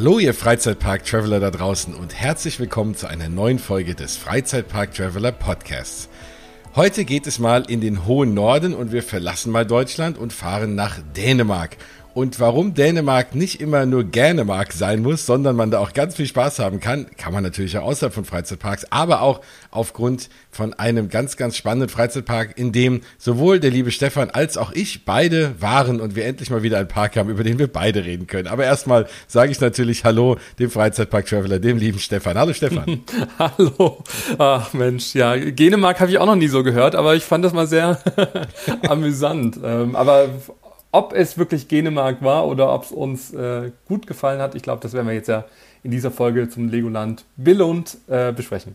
Hallo, ihr Freizeitpark-Traveler da draußen und herzlich willkommen zu einer neuen Folge des Freizeitpark-Traveler Podcasts. Heute geht es mal in den hohen Norden und wir verlassen mal Deutschland und fahren nach Dänemark. Und warum Dänemark nicht immer nur Gänemark sein muss, sondern man da auch ganz viel Spaß haben kann, kann man natürlich auch außerhalb von Freizeitparks, aber auch aufgrund von einem ganz, ganz spannenden Freizeitpark, in dem sowohl der liebe Stefan als auch ich beide waren und wir endlich mal wieder einen Park haben, über den wir beide reden können. Aber erstmal sage ich natürlich Hallo dem Freizeitpark-Traveler, dem lieben Stefan. Hallo Stefan. Hallo. Ach Mensch, ja, Dänemark habe ich auch noch nie so gehört, aber ich fand das mal sehr amüsant. Ähm, aber ob es wirklich Dänemark war oder ob es uns äh, gut gefallen hat, ich glaube, das werden wir jetzt ja in dieser Folge zum Legoland Billund äh, besprechen.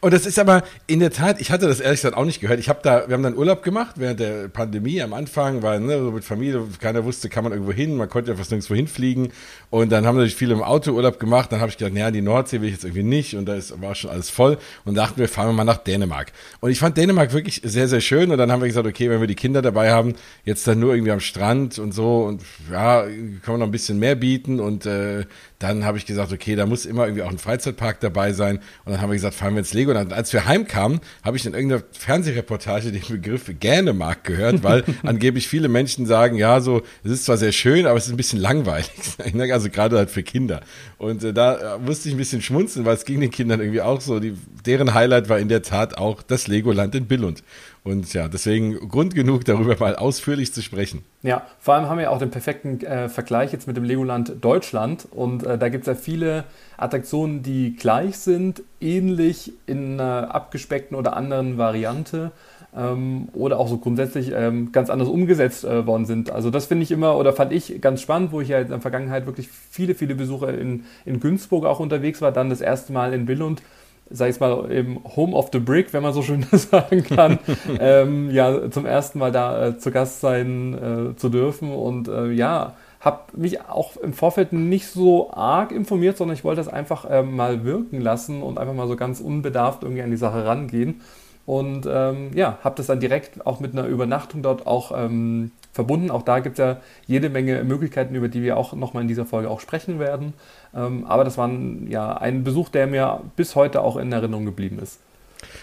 Und das ist aber in der Tat, ich hatte das ehrlich gesagt auch nicht gehört. Ich habe da, wir haben dann Urlaub gemacht während der Pandemie am Anfang, weil ne, so mit Familie, keiner wusste, kann man irgendwo hin, man konnte ja fast nirgendwo hinfliegen. Und dann haben natürlich viele im Auto Urlaub gemacht. Dann habe ich gedacht, naja, die Nordsee will ich jetzt irgendwie nicht und da ist, war schon alles voll. Und dachten wir, fahren wir mal nach Dänemark. Und ich fand Dänemark wirklich sehr, sehr schön. Und dann haben wir gesagt, okay, wenn wir die Kinder dabei haben, jetzt dann nur irgendwie am Strand und so und ja, können wir noch ein bisschen mehr bieten. Und äh, dann habe ich gesagt, okay, da muss immer irgendwie auch ein Freizeitpark dabei sein. Und dann haben wir gesagt, fahren wir ins Lego. Und als wir heimkamen, habe ich in irgendeiner Fernsehreportage den Begriff Gänemark gehört, weil angeblich viele Menschen sagen, ja, so, es ist zwar sehr schön, aber es ist ein bisschen langweilig. Also gerade halt für Kinder. Und äh, da äh, musste ich ein bisschen schmunzeln, weil es ging den Kindern irgendwie auch so. Die, deren Highlight war in der Tat auch das Legoland in Billund. Und ja, deswegen Grund genug, darüber mal ausführlich zu sprechen. Ja, vor allem haben wir auch den perfekten äh, Vergleich jetzt mit dem Legoland Deutschland. Und äh, da gibt es ja viele Attraktionen, die gleich sind, ähnlich in einer abgespeckten oder anderen Variante. Ähm, oder auch so grundsätzlich ähm, ganz anders umgesetzt äh, worden sind. Also das finde ich immer oder fand ich ganz spannend, wo ich ja in der Vergangenheit wirklich viele, viele Besucher in, in Günzburg auch unterwegs war, dann das erste Mal in Billund sag ich mal, im Home of the Brick, wenn man so schön sagen kann, ähm, ja, zum ersten Mal da äh, zu Gast sein äh, zu dürfen. Und äh, ja, habe mich auch im Vorfeld nicht so arg informiert, sondern ich wollte das einfach ähm, mal wirken lassen und einfach mal so ganz unbedarft irgendwie an die Sache rangehen. Und ähm, ja, habe das dann direkt auch mit einer Übernachtung dort auch ähm, verbunden. Auch da gibt es ja jede Menge Möglichkeiten, über die wir auch nochmal in dieser Folge auch sprechen werden. Ähm, aber das war ein, ja, ein Besuch, der mir bis heute auch in Erinnerung geblieben ist.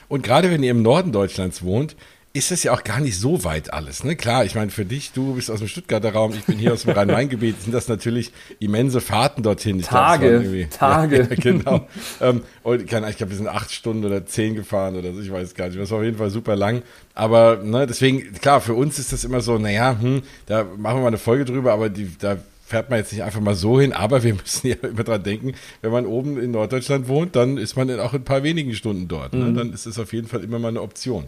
Und gerade wenn ihr im Norden Deutschlands wohnt, ist das ja auch gar nicht so weit alles. Ne? Klar, ich meine, für dich, du bist aus dem Stuttgarter Raum, ich bin hier aus dem Rhein-Main-Gebiet, sind das natürlich immense Fahrten dorthin. Ich Tage, glaub, Tage. Ja, genau. ähm, und ich glaube, wir sind acht Stunden oder zehn gefahren oder so, ich weiß gar nicht. Das war auf jeden Fall super lang. Aber ne, deswegen, klar, für uns ist das immer so, naja, hm, da machen wir mal eine Folge drüber, aber die, da fährt man jetzt nicht einfach mal so hin, aber wir müssen ja immer dran denken, wenn man oben in Norddeutschland wohnt, dann ist man auch in ein paar wenigen Stunden dort. Ne? Mhm. Dann ist es auf jeden Fall immer mal eine Option.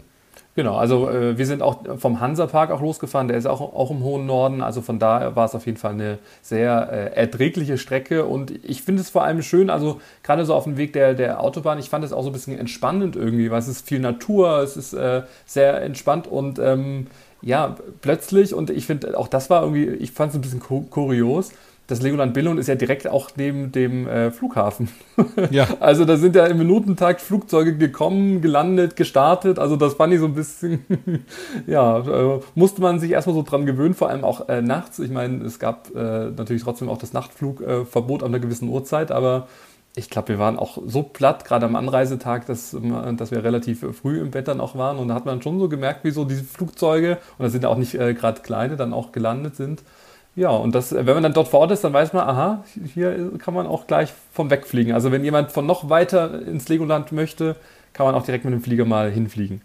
Genau, also äh, wir sind auch vom Hansapark auch losgefahren, der ist auch, auch im hohen Norden, also von da war es auf jeden Fall eine sehr äh, erträgliche Strecke und ich finde es vor allem schön, also gerade so auf dem Weg der, der Autobahn, ich fand es auch so ein bisschen entspannend irgendwie, weil es ist viel Natur, es ist äh, sehr entspannt und ähm, ja, plötzlich, und ich finde auch das war irgendwie, ich fand es ein bisschen kurios, das Legoland Billund ist ja direkt auch neben dem äh, Flughafen. Ja. also da sind ja im Minutentakt Flugzeuge gekommen, gelandet, gestartet. Also das fand ich so ein bisschen, ja, äh, musste man sich erstmal so dran gewöhnen, vor allem auch äh, nachts. Ich meine, es gab äh, natürlich trotzdem auch das Nachtflugverbot an einer gewissen Uhrzeit, aber ich glaube, wir waren auch so platt, gerade am Anreisetag, dass, dass wir relativ früh im Bett dann auch waren. Und da hat man schon so gemerkt, wie so diese Flugzeuge, und das sind auch nicht äh, gerade kleine, dann auch gelandet sind. Ja, und das, wenn man dann dort vor Ort ist, dann weiß man, aha, hier kann man auch gleich vom Wegfliegen. Also wenn jemand von noch weiter ins Legoland möchte, kann man auch direkt mit dem Flieger mal hinfliegen.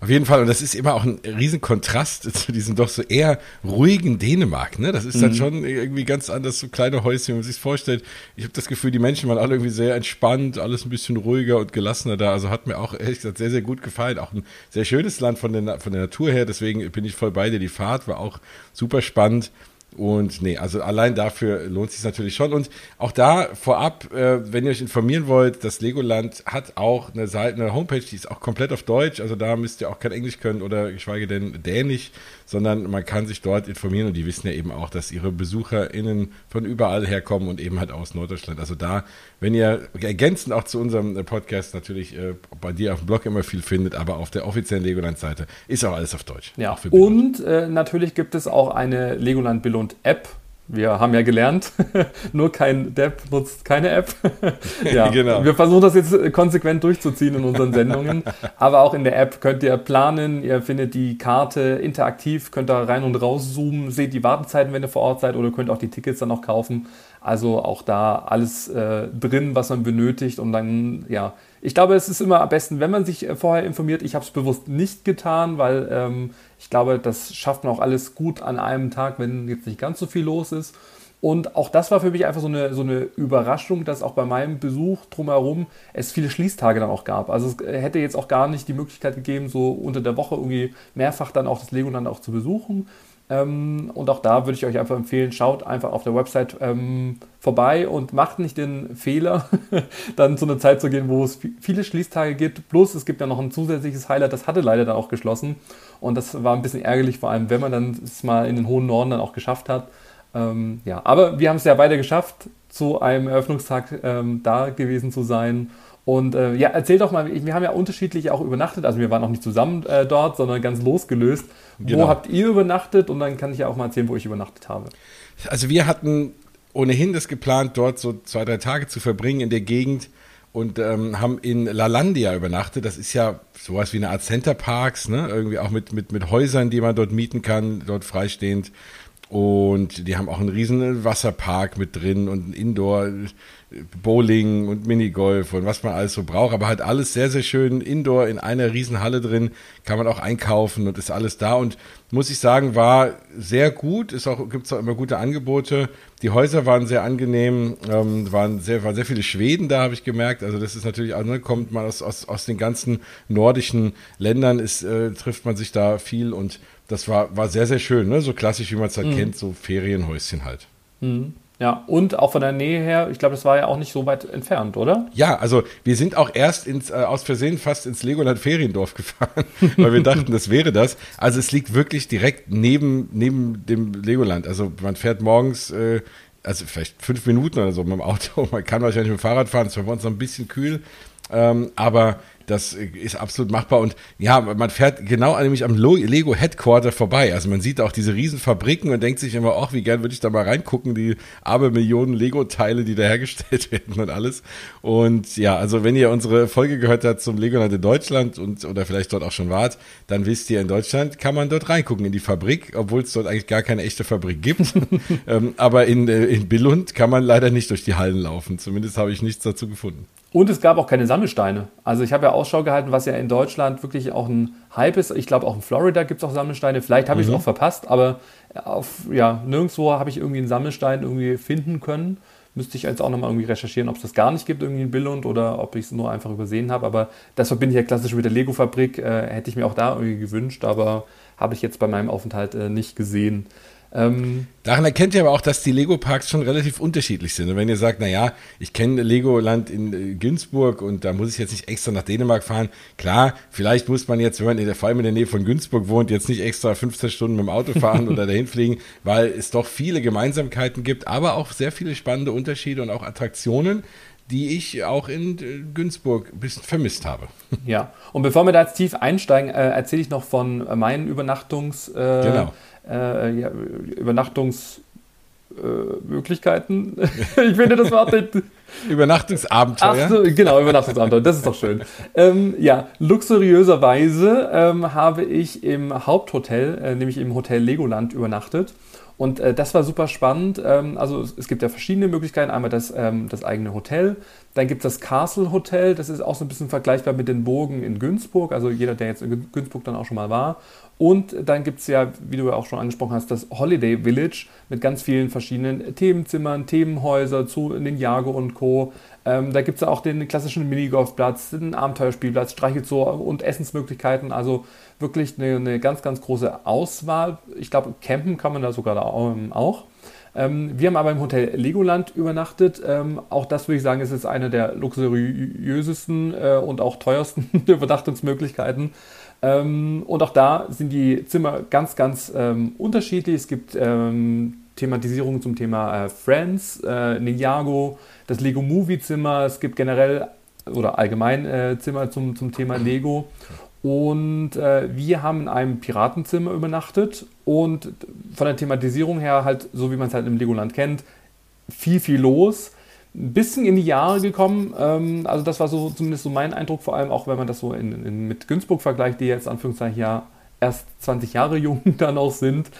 Auf jeden Fall, und das ist immer auch ein riesen Kontrast zu diesem doch so eher ruhigen Dänemark. Ne? Das ist mhm. dann schon irgendwie ganz anders, so kleine Häuschen, wenn man sich vorstellt. Ich habe das Gefühl, die Menschen waren alle irgendwie sehr entspannt, alles ein bisschen ruhiger und gelassener da. Also hat mir auch ehrlich gesagt sehr, sehr gut gefallen. Auch ein sehr schönes Land von der, von der Natur her. Deswegen bin ich voll bei dir. Die Fahrt war auch super spannend. Und nee, also allein dafür lohnt sich natürlich schon. Und auch da vorab, äh, wenn ihr euch informieren wollt, das Legoland hat auch eine Seite, eine Homepage, die ist auch komplett auf Deutsch. Also da müsst ihr auch kein Englisch können oder geschweige denn Dänisch, sondern man kann sich dort informieren und die wissen ja eben auch, dass ihre BesucherInnen von überall herkommen und eben halt aus Norddeutschland. Also da wenn ihr ergänzend auch zu unserem äh, Podcast natürlich äh, bei dir auf dem Blog immer viel findet, aber auf der offiziellen Legoland-Seite ist auch alles auf Deutsch. Ja, und äh, natürlich gibt es auch eine Legoland Billund App, wir haben ja gelernt, nur kein Depp nutzt keine App. ja, genau. Wir versuchen das jetzt konsequent durchzuziehen in unseren Sendungen. Aber auch in der App könnt ihr planen, ihr findet die Karte interaktiv, könnt da rein und raus zoomen, seht die Wartezeiten, wenn ihr vor Ort seid, oder könnt auch die Tickets dann auch kaufen. Also auch da alles äh, drin, was man benötigt. Und dann, ja, ich glaube, es ist immer am besten, wenn man sich äh, vorher informiert. Ich habe es bewusst nicht getan, weil ähm, ich glaube, das schafft man auch alles gut an einem Tag, wenn jetzt nicht ganz so viel los ist. Und auch das war für mich einfach so eine, so eine Überraschung, dass auch bei meinem Besuch drumherum es viele Schließtage dann auch gab. Also es hätte jetzt auch gar nicht die Möglichkeit gegeben, so unter der Woche irgendwie mehrfach dann auch das Legoland auch zu besuchen. Ähm, und auch da würde ich euch einfach empfehlen, schaut einfach auf der Website ähm, vorbei und macht nicht den Fehler, dann zu einer Zeit zu gehen, wo es viele Schließtage gibt. Plus es gibt ja noch ein zusätzliches Highlight, das hatte leider dann auch geschlossen. Und das war ein bisschen ärgerlich, vor allem wenn man dann es mal in den hohen Norden dann auch geschafft hat. Ähm, ja, aber wir haben es ja beide geschafft, zu einem Eröffnungstag ähm, da gewesen zu sein. Und äh, ja, erzähl doch mal, wir haben ja unterschiedlich auch übernachtet, also wir waren auch nicht zusammen äh, dort, sondern ganz losgelöst. Genau. Wo habt ihr übernachtet? Und dann kann ich ja auch mal erzählen, wo ich übernachtet habe. Also wir hatten ohnehin das geplant, dort so zwei, drei Tage zu verbringen in der Gegend und ähm, haben in Lalandia übernachtet. Das ist ja sowas wie eine Art Centerparks, ne? Irgendwie auch mit, mit, mit Häusern, die man dort mieten kann, dort freistehend. Und die haben auch einen riesen Wasserpark mit drin und ein Indoor Bowling und Minigolf und was man alles so braucht, aber halt alles sehr, sehr schön indoor in einer riesen Halle drin, kann man auch einkaufen und ist alles da und muss ich sagen, war sehr gut, ist auch, gibt's auch immer gute Angebote. Die Häuser waren sehr angenehm, ähm, waren sehr, waren sehr viele Schweden da, habe ich gemerkt. Also das ist natürlich auch, ne, kommt man aus, aus, aus den ganzen nordischen Ländern, ist, äh, trifft man sich da viel und das war, war sehr, sehr schön, ne? so klassisch, wie man es halt mhm. kennt, so Ferienhäuschen halt. Mhm. Ja, und auch von der Nähe her, ich glaube, das war ja auch nicht so weit entfernt, oder? Ja, also wir sind auch erst ins, äh, aus Versehen fast ins Legoland Feriendorf gefahren, weil wir dachten, das wäre das. Also es liegt wirklich direkt neben, neben dem Legoland. Also man fährt morgens, äh, also vielleicht fünf Minuten oder so mit dem Auto. Man kann wahrscheinlich mit dem Fahrrad fahren, es war bei uns noch ein bisschen kühl. Ähm, aber das ist absolut machbar. Und ja, man fährt genau nämlich am Lego Headquarter vorbei. Also man sieht auch diese riesen Fabriken und denkt sich immer, ach, wie gern würde ich da mal reingucken, die arme Millionen Lego-Teile, die da hergestellt werden und alles. Und ja, also wenn ihr unsere Folge gehört habt zum Legoland in Deutschland und oder vielleicht dort auch schon wart, dann wisst ihr, in Deutschland kann man dort reingucken in die Fabrik, obwohl es dort eigentlich gar keine echte Fabrik gibt. ähm, aber in, äh, in Billund kann man leider nicht durch die Hallen laufen. Zumindest habe ich nichts dazu gefunden. Und es gab auch keine Sammelsteine. Also ich habe ja Ausschau gehalten, was ja in Deutschland wirklich auch ein Hype ist. Ich glaube auch in Florida gibt es auch Sammelsteine. Vielleicht habe mhm. ich es auch verpasst, aber auf, ja, nirgendwo habe ich irgendwie einen Sammelstein irgendwie finden können. Müsste ich jetzt auch nochmal irgendwie recherchieren, ob es das gar nicht gibt, irgendwie in Billund oder ob ich es nur einfach übersehen habe. Aber das verbinde ich ja klassisch mit der Lego-Fabrik. Äh, hätte ich mir auch da irgendwie gewünscht, aber habe ich jetzt bei meinem Aufenthalt äh, nicht gesehen. Ähm, Daran erkennt ihr aber auch, dass die Lego-Parks schon relativ unterschiedlich sind. Und wenn ihr sagt, naja, ich kenne Legoland in äh, Günzburg und da muss ich jetzt nicht extra nach Dänemark fahren, klar, vielleicht muss man jetzt, wenn man in der, vor allem in der Nähe von Günzburg wohnt, jetzt nicht extra 15 Stunden mit dem Auto fahren oder dahin fliegen, weil es doch viele Gemeinsamkeiten gibt, aber auch sehr viele spannende Unterschiede und auch Attraktionen, die ich auch in äh, Günzburg ein bisschen vermisst habe. Ja, und bevor wir da jetzt tief einsteigen, äh, erzähle ich noch von meinen Übernachtungs... Äh, genau äh, ja, Übernachtungsmöglichkeiten. Äh, ich finde das Wort nicht. Übernachtungsabenteuer. Ach so, genau, Übernachtungsabenteuer, das ist doch schön. Ähm, ja, luxuriöserweise ähm, habe ich im Haupthotel, äh, nämlich im Hotel Legoland, übernachtet. Und äh, das war super spannend. Ähm, also es, es, gibt ja verschiedene Möglichkeiten. Einmal das, ähm, das eigene Hotel, dann gibt es das Castle Hotel. Das ist auch so ein bisschen vergleichbar mit den Burgen in Günzburg. Also jeder, der jetzt in Günzburg dann auch schon mal war. Und dann gibt es ja, wie du ja auch schon angesprochen hast, das Holiday Village mit ganz vielen verschiedenen Themenzimmern, Themenhäuser zu Ninjago und Co. Ähm, da gibt es auch den klassischen Minigolfplatz, den Abenteuerspielplatz, Streichelzoo und Essensmöglichkeiten. Also wirklich eine, eine ganz, ganz große Auswahl. Ich glaube, campen kann man da sogar ähm, auch. Ähm, wir haben aber im Hotel Legoland übernachtet. Ähm, auch das würde ich sagen, ist jetzt eine der luxuriösesten äh, und auch teuersten Übernachtungsmöglichkeiten. Ähm, und auch da sind die Zimmer ganz, ganz ähm, unterschiedlich. Es gibt ähm, Thematisierungen zum Thema äh, Friends, äh, Ninjago, das Lego Movie Zimmer. Es gibt generell oder allgemein äh, Zimmer zum, zum Thema Lego. Und äh, wir haben in einem Piratenzimmer übernachtet und von der Thematisierung her halt, so wie man es halt im Legoland kennt, viel, viel los. Ein bisschen in die Jahre gekommen. Ähm, also das war so zumindest so mein Eindruck, vor allem auch wenn man das so in, in, mit Günzburg vergleicht, die jetzt Anführungszeichen ja erst 20 Jahre jung dann auch sind.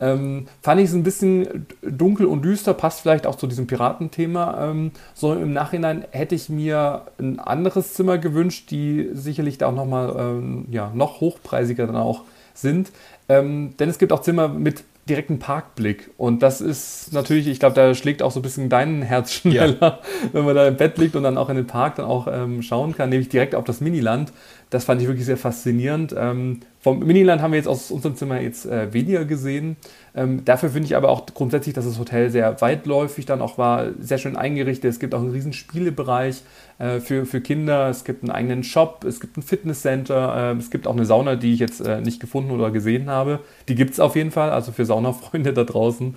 Ähm, fand ich es ein bisschen dunkel und düster, passt vielleicht auch zu diesem Piratenthema. Ähm, so im Nachhinein hätte ich mir ein anderes Zimmer gewünscht, die sicherlich da auch nochmal ähm, ja, noch hochpreisiger dann auch sind. Ähm, denn es gibt auch Zimmer mit direkten Parkblick. Und das ist natürlich, ich glaube, da schlägt auch so ein bisschen dein Herz schneller, ja. wenn man da im Bett liegt und dann auch in den Park dann auch ähm, schauen kann, nämlich direkt auf das Miniland. Das fand ich wirklich sehr faszinierend. Ähm, vom Miniland haben wir jetzt aus unserem Zimmer jetzt äh, weniger gesehen. Ähm, dafür finde ich aber auch grundsätzlich, dass das Hotel sehr weitläufig dann auch war, sehr schön eingerichtet. Es gibt auch einen riesen Spielebereich äh, für, für Kinder. Es gibt einen eigenen Shop, es gibt ein Fitnesscenter, äh, es gibt auch eine Sauna, die ich jetzt äh, nicht gefunden oder gesehen habe. Die gibt es auf jeden Fall, also für Saunafreunde da draußen.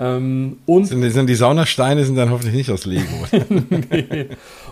Ähm, und sind, sind, die Saunasteine sind dann hoffentlich nicht aus Lego. nee.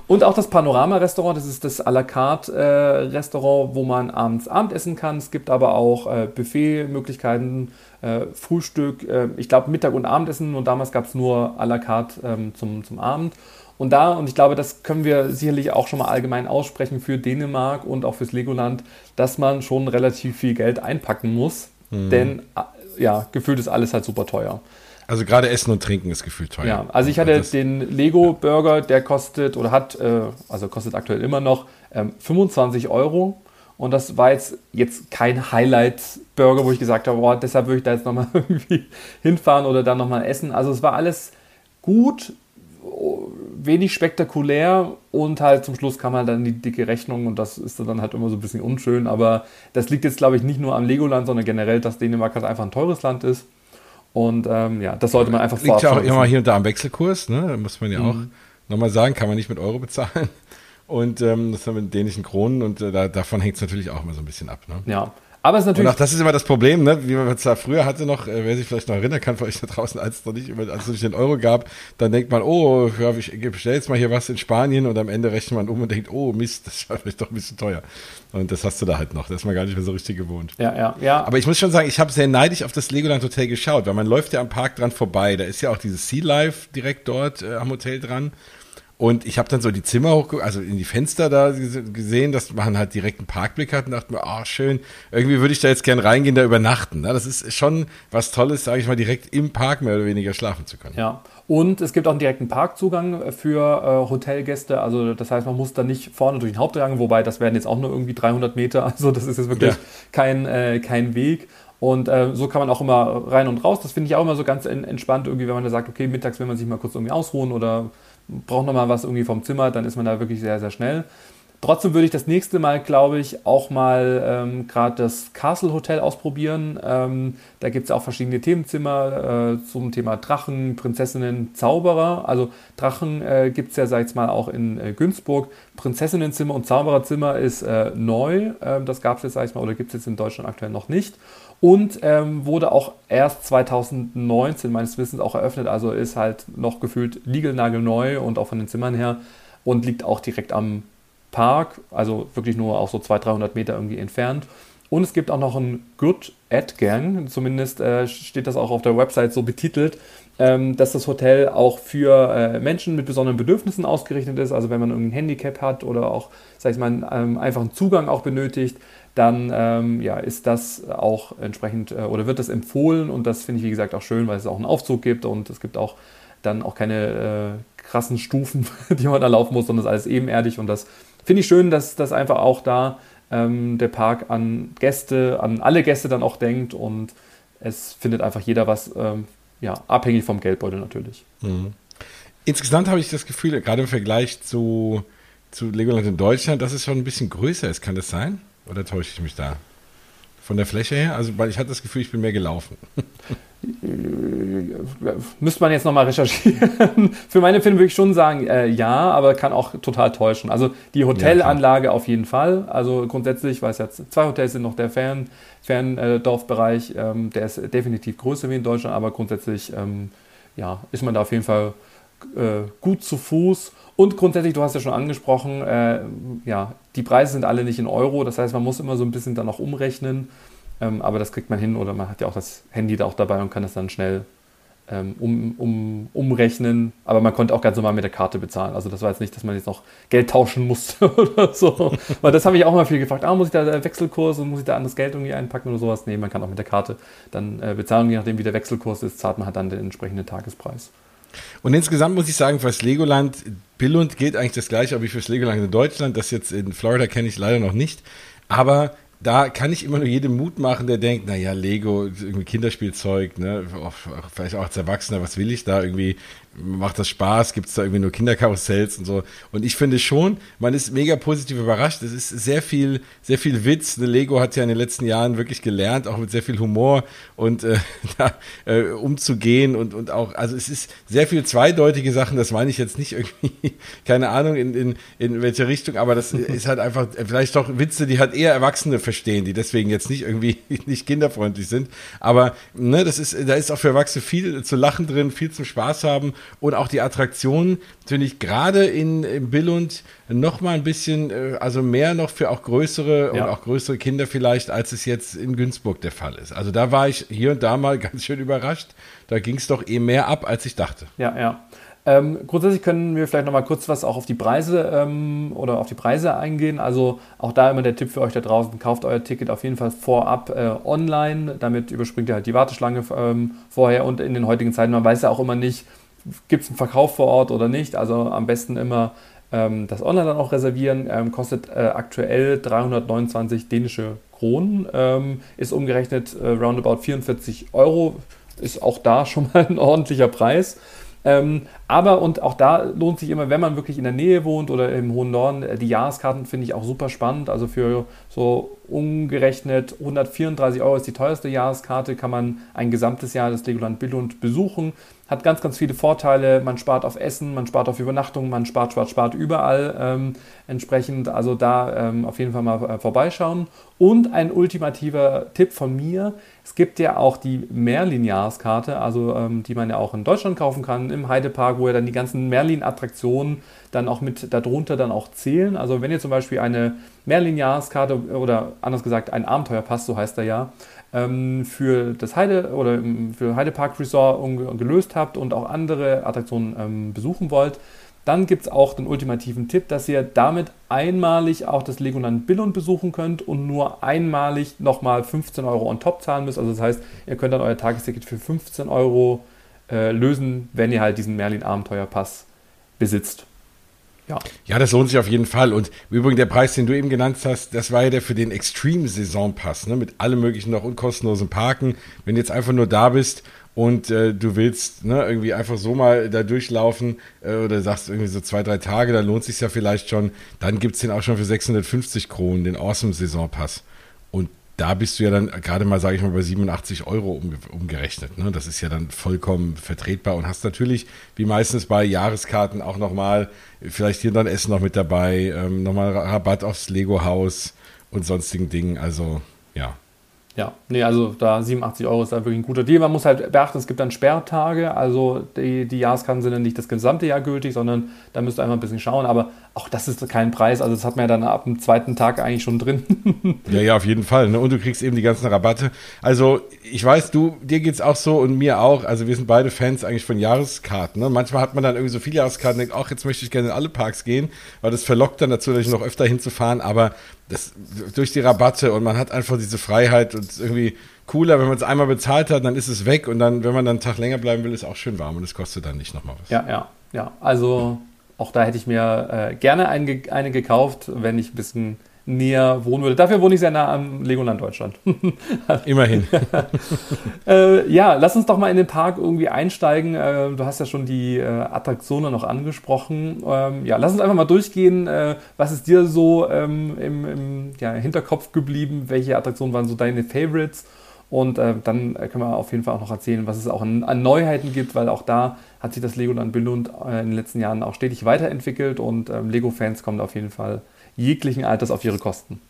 Und auch das Panorama-Restaurant, das ist das à la carte äh, Restaurant, wo man abends Abendessen kann. Es gibt aber auch äh, Buffet-Möglichkeiten, äh, Frühstück, äh, ich glaube Mittag und Abendessen und damals gab es nur à la carte ähm, zum, zum Abend. Und da, und ich glaube, das können wir sicherlich auch schon mal allgemein aussprechen für Dänemark und auch fürs Legoland, dass man schon relativ viel Geld einpacken muss. Mhm. Denn äh, ja, gefühlt ist alles halt super teuer. Also gerade Essen und Trinken ist gefühlt teuer. Ja, also ich hatte den Lego Burger, der kostet oder hat, äh, also kostet aktuell immer noch ähm, 25 Euro. Und das war jetzt, jetzt kein Highlight-Burger, wo ich gesagt habe, boah, deshalb würde ich da jetzt nochmal irgendwie hinfahren oder dann nochmal essen. Also es war alles gut, wenig spektakulär und halt zum Schluss kam halt dann die dicke Rechnung und das ist dann halt immer so ein bisschen unschön. Aber das liegt jetzt, glaube ich, nicht nur am Legoland, sondern generell, dass Dänemark halt einfach ein teures Land ist. Und ähm, ja, das sollte man einfach Liegt ja auch immer hier und da am Wechselkurs, ne? Da muss man ja mhm. auch nochmal sagen, kann man nicht mit Euro bezahlen. Und ähm, das haben wir mit dänischen Kronen und äh, da, davon hängt es natürlich auch immer so ein bisschen ab. Ne? Ja, aber es ist natürlich. Und auch das ist immer das Problem, ne? wie man es da früher hatte noch, äh, wer sich vielleicht noch erinnern kann von euch da draußen, als es noch nicht, als es nicht den Euro gab, dann denkt man, oh, ja, ich bestelle jetzt mal hier was in Spanien und am Ende rechnet man um und denkt, oh Mist, das war vielleicht doch ein bisschen teuer. Und das hast du da halt noch. Das ist man gar nicht mehr so richtig gewohnt. Ja, ja, ja. Aber ich muss schon sagen, ich habe sehr neidisch auf das Legoland Hotel geschaut, weil man läuft ja am Park dran vorbei. Da ist ja auch dieses Sea Life direkt dort äh, am Hotel dran. Und ich habe dann so die Zimmer hoch, also in die Fenster da gesehen, dass man halt direkt einen Parkblick hat und dachte mir, ah, oh, schön, irgendwie würde ich da jetzt gern reingehen, da übernachten. Ne? Das ist schon was Tolles, sage ich mal, direkt im Park mehr oder weniger schlafen zu können. Ja, und es gibt auch einen direkten Parkzugang für äh, Hotelgäste. Also das heißt, man muss da nicht vorne durch den Hauptgang, wobei das werden jetzt auch nur irgendwie 300 Meter. Also das ist jetzt wirklich ja. kein, äh, kein Weg. Und äh, so kann man auch immer rein und raus. Das finde ich auch immer so ganz entspannt, irgendwie, wenn man da sagt, okay, mittags will man sich mal kurz irgendwie ausruhen oder braucht nochmal was irgendwie vom Zimmer, dann ist man da wirklich sehr, sehr schnell. Trotzdem würde ich das nächste Mal, glaube ich, auch mal ähm, gerade das Castle Hotel ausprobieren. Ähm, da gibt es auch verschiedene Themenzimmer äh, zum Thema Drachen, Prinzessinnen, Zauberer. Also Drachen äh, gibt es ja, sag ich mal, auch in äh, Günzburg. Prinzessinnenzimmer und Zaubererzimmer ist äh, neu. Ähm, das gab es jetzt, sag ich mal, oder gibt es jetzt in Deutschland aktuell noch nicht und ähm, wurde auch erst 2019 meines Wissens auch eröffnet. Also ist halt noch gefühlt neu und auch von den Zimmern her und liegt auch direkt am Park, also wirklich nur auch so 200, 300 Meter irgendwie entfernt. Und es gibt auch noch einen Good Ad Gang, zumindest äh, steht das auch auf der Website so betitelt, ähm, dass das Hotel auch für äh, Menschen mit besonderen Bedürfnissen ausgerichtet ist. Also wenn man irgendein Handicap hat oder auch, sag ich mal, ähm, einfach einen Zugang auch benötigt, dann ähm, ja, ist das auch entsprechend äh, oder wird das empfohlen. Und das finde ich wie gesagt auch schön, weil es auch einen Aufzug gibt. Und es gibt auch dann auch keine äh, krassen Stufen, die man da laufen muss, sondern es ist alles ebenerdig. Und das finde ich schön, dass das einfach auch da ähm, der Park an Gäste, an alle Gäste dann auch denkt und es findet einfach jeder was, ähm, ja, abhängig vom Geldbeutel natürlich. Mhm. Insgesamt habe ich das Gefühl, gerade im Vergleich zu, zu Legoland in Deutschland, dass es schon ein bisschen größer ist. Kann das sein? Oder täusche ich mich da? Von der Fläche her? Also, weil ich hatte das Gefühl, ich bin mehr gelaufen. Müsste man jetzt nochmal recherchieren. Für meine Filme würde ich schon sagen, äh, ja, aber kann auch total täuschen. Also die Hotelanlage ja, auf jeden Fall. Also grundsätzlich, weil es jetzt zwei Hotels sind, noch der Fern, Ferndorfbereich, ähm, der ist definitiv größer wie in Deutschland, aber grundsätzlich ähm, ja, ist man da auf jeden Fall äh, gut zu Fuß. Und grundsätzlich, du hast ja schon angesprochen, äh, ja, die Preise sind alle nicht in Euro. Das heißt, man muss immer so ein bisschen dann auch umrechnen. Ähm, aber das kriegt man hin oder man hat ja auch das Handy da auch dabei und kann das dann schnell ähm, um, um, umrechnen. Aber man konnte auch ganz normal mit der Karte bezahlen. Also das war jetzt nicht, dass man jetzt noch Geld tauschen musste oder so. Weil das habe ich auch mal viel gefragt. Ah, muss ich da Wechselkurs und muss ich da anderes Geld irgendwie einpacken oder sowas? Nee, man kann auch mit der Karte dann äh, bezahlen. Je nachdem, wie der Wechselkurs ist, zahlt man halt dann den entsprechenden Tagespreis. Und insgesamt muss ich sagen, fürs Legoland Billund geht eigentlich das gleiche, aber ich fürs Legoland in Deutschland. Das jetzt in Florida kenne ich leider noch nicht. Aber da kann ich immer nur jedem Mut machen, der denkt, naja, Lego, irgendwie Kinderspielzeug, ne, vielleicht auch als Erwachsener, was will ich da irgendwie? Macht das Spaß? Gibt es da irgendwie nur Kinderkarussells und so? Und ich finde schon, man ist mega positiv überrascht. Es ist sehr viel, sehr viel Witz. Lego hat ja in den letzten Jahren wirklich gelernt, auch mit sehr viel Humor und äh, da, äh, umzugehen und, und auch, also es ist sehr viel zweideutige Sachen. Das meine ich jetzt nicht irgendwie, keine Ahnung in, in, in welche Richtung, aber das ist halt einfach vielleicht doch Witze, die halt eher Erwachsene verstehen, die deswegen jetzt nicht irgendwie nicht kinderfreundlich sind. Aber ne, das ist, da ist auch für Erwachsene viel zu lachen drin, viel zum Spaß haben und auch die Attraktionen finde ich gerade in, in Billund noch mal ein bisschen, äh, also mehr noch für auch größere ja. und auch größere Kinder vielleicht, als es jetzt in Günzburg der Fall ist. Also da war ich hier und da mal ganz schön überrascht. Da ging es doch eh mehr ab, als ich dachte. Ja, ja. Ähm, grundsätzlich können wir vielleicht noch mal kurz was auch auf die Preise ähm, oder auf die Preise eingehen. Also auch da immer der Tipp für euch da draußen: Kauft euer Ticket auf jeden Fall vorab äh, online. Damit überspringt ihr halt die Warteschlange ähm, vorher und in den heutigen Zeiten. Man weiß ja auch immer nicht, gibt es einen Verkauf vor Ort oder nicht. Also am besten immer ähm, das Online dann auch reservieren. Ähm, kostet äh, aktuell 329 dänische Kronen, ähm, ist umgerechnet äh, roundabout 44 Euro. Ist auch da schon mal ein ordentlicher Preis. Ähm, aber und auch da lohnt sich immer, wenn man wirklich in der Nähe wohnt oder im hohen Norden, äh, die Jahreskarten finde ich auch super spannend. Also für so umgerechnet 134 Euro ist die teuerste Jahreskarte, kann man ein gesamtes Jahr des Legoland Billund besuchen hat ganz, ganz viele Vorteile. Man spart auf Essen, man spart auf Übernachtung, man spart, spart, spart überall ähm, entsprechend. Also da ähm, auf jeden Fall mal äh, vorbeischauen. Und ein ultimativer Tipp von mir: Es gibt ja auch die Merlin-Jahreskarte, also ähm, die man ja auch in Deutschland kaufen kann, im Heidepark, wo ja dann die ganzen Merlin-Attraktionen dann auch mit darunter dann auch zählen. Also wenn ihr zum Beispiel eine Merlin-Jahreskarte oder anders gesagt ein Abenteuerpass, so heißt er ja, ähm, für das Heide oder für Heidepark Resort gelöst habt und auch andere Attraktionen ähm, besuchen wollt, dann gibt es auch den ultimativen Tipp, dass ihr damit einmalig auch das Legoland Billund besuchen könnt und nur einmalig nochmal 15 Euro on top zahlen müsst. Also das heißt, ihr könnt dann euer Tagesticket für 15 Euro äh, lösen, wenn ihr halt diesen Merlin Abenteuerpass besitzt. Ja. ja, das lohnt sich auf jeden Fall. Und übrigens der Preis, den du eben genannt hast, das war ja der für den Extreme Saisonpass, ne? mit allem möglichen noch unkostenlosen Parken. Wenn du jetzt einfach nur da bist und äh, du willst ne, irgendwie einfach so mal da durchlaufen äh, oder sagst irgendwie so zwei, drei Tage, dann lohnt sich ja vielleicht schon. Dann gibt es den auch schon für 650 Kronen, den Awesome Saisonpass. Und da bist du ja dann gerade mal, sage ich mal, bei 87 Euro umge umgerechnet. Ne? Das ist ja dann vollkommen vertretbar und hast natürlich, wie meistens bei Jahreskarten, auch nochmal vielleicht hier dann Essen noch mit dabei, ähm, nochmal Rabatt aufs Lego-Haus und sonstigen Dingen. Also ja, ja, nee, also da 87 Euro ist da wirklich ein guter Deal. Man muss halt beachten, es gibt dann Sperrtage, also die, die Jahreskarten sind dann nicht das gesamte Jahr gültig, sondern da müsst ihr einfach ein bisschen schauen. Aber auch das ist kein Preis, also das hat man ja dann ab dem zweiten Tag eigentlich schon drin. ja, ja, auf jeden Fall. Ne? Und du kriegst eben die ganzen Rabatte. Also ich weiß, du, dir geht es auch so und mir auch. Also wir sind beide Fans eigentlich von Jahreskarten. Ne? Manchmal hat man dann irgendwie so viele Jahreskarten, denkt, ach, jetzt möchte ich gerne in alle Parks gehen, weil das verlockt dann dazu, noch öfter hinzufahren. Aber das, durch die Rabatte und man hat einfach diese Freiheit und irgendwie cooler, wenn man es einmal bezahlt hat, dann ist es weg und dann, wenn man dann einen Tag länger bleiben will, ist auch schön warm und es kostet dann nicht nochmal was. Ja, ja, ja. Also auch da hätte ich mir äh, gerne eine, eine gekauft, wenn ich ein bisschen näher wohnen würde. Dafür wohne ich sehr nah am Legoland Deutschland. Immerhin. äh, ja, lass uns doch mal in den Park irgendwie einsteigen. Äh, du hast ja schon die äh, Attraktionen noch angesprochen. Ähm, ja, lass uns einfach mal durchgehen. Äh, was ist dir so ähm, im, im ja, Hinterkopf geblieben? Welche Attraktionen waren so deine Favorites? Und äh, dann können wir auf jeden Fall auch noch erzählen, was es auch an, an Neuheiten gibt, weil auch da hat sich das Legoland Billund äh, in den letzten Jahren auch stetig weiterentwickelt und ähm, Lego-Fans kommen auf jeden Fall jeglichen Alters auf ihre Kosten.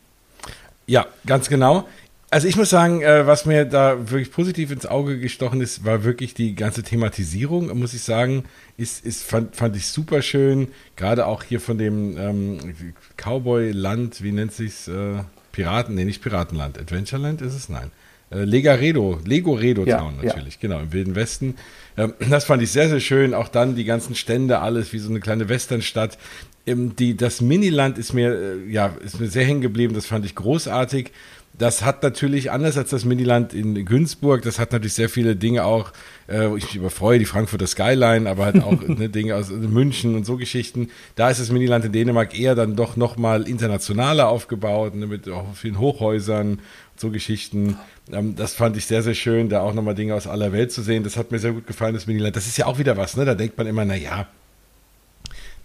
Ja, ganz genau. Also ich muss sagen, äh, was mir da wirklich positiv ins Auge gestochen ist, war wirklich die ganze Thematisierung, muss ich sagen, ist, ist fand, fand ich super schön. Gerade auch hier von dem ähm, Cowboy-Land, wie nennt sich's? Äh, Piraten, nee, nicht Piratenland. Adventureland ist es? Nein. Äh, Legaredo, Lego Redo Town ja, natürlich, ja. genau, im Wilden Westen. Ähm, das fand ich sehr, sehr schön. Auch dann die ganzen Stände, alles wie so eine kleine Westernstadt. Ähm, die, das Miniland ist mir, äh, ja, ist mir sehr hängen geblieben. Das fand ich großartig. Das hat natürlich, anders als das Miniland in Günzburg, das hat natürlich sehr viele Dinge auch, äh, ich mich überfreue, die Frankfurter Skyline, aber halt auch ne, Dinge aus München und so Geschichten. Da ist das Miniland in Dänemark eher dann doch nochmal internationaler aufgebaut, ne, mit auch vielen Hochhäusern, so Geschichten. Ähm, das fand ich sehr, sehr schön, da auch nochmal Dinge aus aller Welt zu sehen. Das hat mir sehr gut gefallen, das Miniland. Das ist ja auch wieder was, ne? Da denkt man immer, na ja,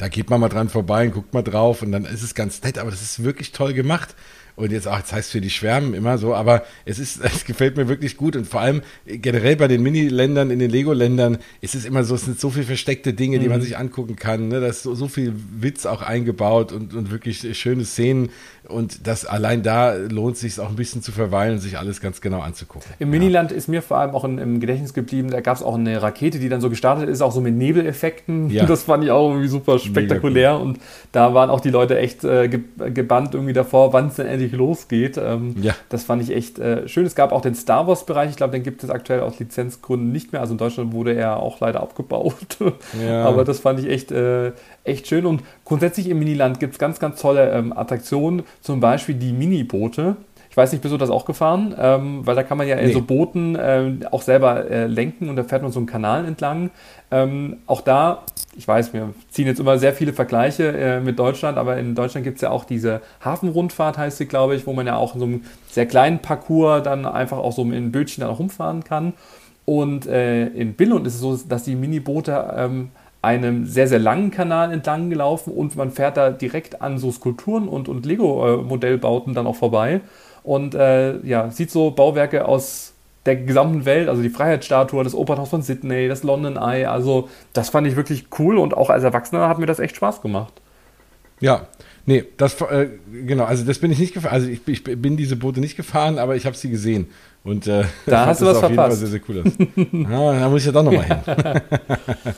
da geht man mal dran vorbei und guckt mal drauf und dann ist es ganz nett, aber das ist wirklich toll gemacht. Und jetzt, ach, jetzt heißt für die Schwärmen immer so, aber es ist, es gefällt mir wirklich gut und vor allem generell bei den Mini-Ländern, in den Lego-Ländern ist es immer so, es sind so viele versteckte Dinge, die mhm. man sich angucken kann. Ne? Da ist so, so viel Witz auch eingebaut und, und wirklich schöne Szenen. Und das allein da lohnt sich auch ein bisschen zu verweilen und sich alles ganz genau anzugucken. Im ja. Miniland ist mir vor allem auch in, im Gedächtnis geblieben, da gab es auch eine Rakete, die dann so gestartet ist, auch so mit Nebeleffekten. Ja. Das fand ich auch irgendwie super spektakulär. Cool. Und da waren auch die Leute echt äh, gebannt irgendwie davor, wann es denn endlich losgeht. Ähm, ja. Das fand ich echt äh, schön. Es gab auch den Star Wars-Bereich, ich glaube, den gibt es aktuell aus Lizenzgründen nicht mehr. Also in Deutschland wurde er auch leider abgebaut. Ja. Aber das fand ich echt, äh, echt schön. Und grundsätzlich im Miniland gibt es ganz, ganz tolle ähm, Attraktionen, zum Beispiel die Miniboote. Ich weiß nicht, bist du das auch gefahren? Ähm, weil da kann man ja in nee. so Booten äh, auch selber äh, lenken und da fährt man so einen Kanal entlang. Ähm, auch da, ich weiß, wir ziehen jetzt immer sehr viele Vergleiche äh, mit Deutschland, aber in Deutschland gibt es ja auch diese Hafenrundfahrt, heißt sie, glaube ich, wo man ja auch in so einem sehr kleinen Parcours dann einfach auch so in Bötchen dann auch rumfahren kann. Und äh, in Billund ist es so, dass die Miniboote ähm, einem sehr, sehr langen Kanal entlang gelaufen und man fährt da direkt an so Skulpturen und, und Lego-Modellbauten dann auch vorbei und äh, ja, sieht so Bauwerke aus der gesamten Welt, also die Freiheitsstatue, das Opernhaus von Sydney, das London Eye, also das fand ich wirklich cool und auch als Erwachsener hat mir das echt Spaß gemacht. Ja, nee, das, äh, genau, also das bin ich nicht gefahren, also ich, ich bin diese Boote nicht gefahren, aber ich habe sie gesehen und äh, da hast du was verpasst. Sehr, sehr cool ah, da muss ich ja doch nochmal hin.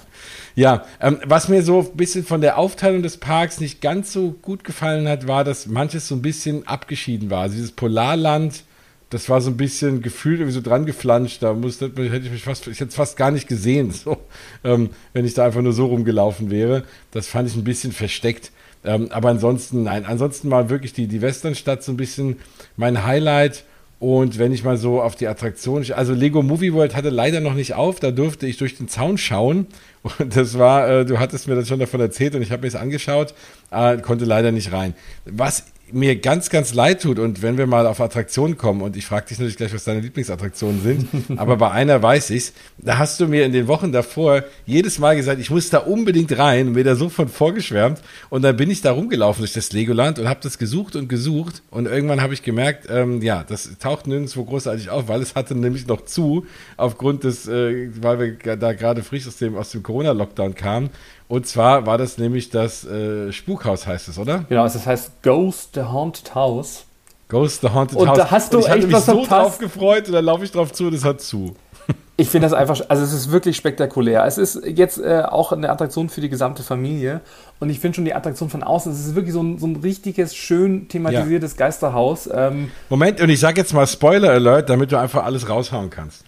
Ja, ähm, was mir so ein bisschen von der Aufteilung des Parks nicht ganz so gut gefallen hat, war, dass manches so ein bisschen abgeschieden war. Also dieses Polarland, das war so ein bisschen gefühlt irgendwie so dran geflanscht. Da musste, hätte ich mich fast, ich hätte es fast gar nicht gesehen, so, ähm, wenn ich da einfach nur so rumgelaufen wäre. Das fand ich ein bisschen versteckt. Ähm, aber ansonsten, nein, ansonsten war wirklich die, die Westernstadt so ein bisschen mein Highlight. Und wenn ich mal so auf die Attraktion, also Lego Movie World hatte leider noch nicht auf, da durfte ich durch den Zaun schauen. Und das war, äh, du hattest mir das schon davon erzählt und ich habe mir es angeschaut, äh, konnte leider nicht rein. Was mir ganz, ganz leid tut und wenn wir mal auf Attraktionen kommen und ich frage dich natürlich gleich, was deine Lieblingsattraktionen sind, aber bei einer weiß ich's, da hast du mir in den Wochen davor jedes Mal gesagt, ich muss da unbedingt rein und mir da so von vorgeschwärmt und dann bin ich da rumgelaufen durch das Legoland und habe das gesucht und gesucht und irgendwann habe ich gemerkt, ähm, ja, das taucht nirgendwo großartig auf, weil es hatte nämlich noch zu aufgrund des, äh, weil wir da gerade frisch aus dem, aus dem Corona-Lockdown kamen und zwar war das nämlich das äh, Spukhaus, heißt es, oder? Genau, das heißt Ghost the Haunted House. Ghost the Haunted und House. Da hast du und ich echt mich was so drauf gefreut und dann laufe ich drauf zu und es hat zu. Ich finde das einfach, also es ist wirklich spektakulär. Es ist jetzt äh, auch eine Attraktion für die gesamte Familie. Und ich finde schon die Attraktion von außen, es ist wirklich so ein, so ein richtiges, schön thematisiertes ja. Geisterhaus. Ähm, Moment, und ich sage jetzt mal Spoiler Alert, damit du einfach alles raushauen kannst.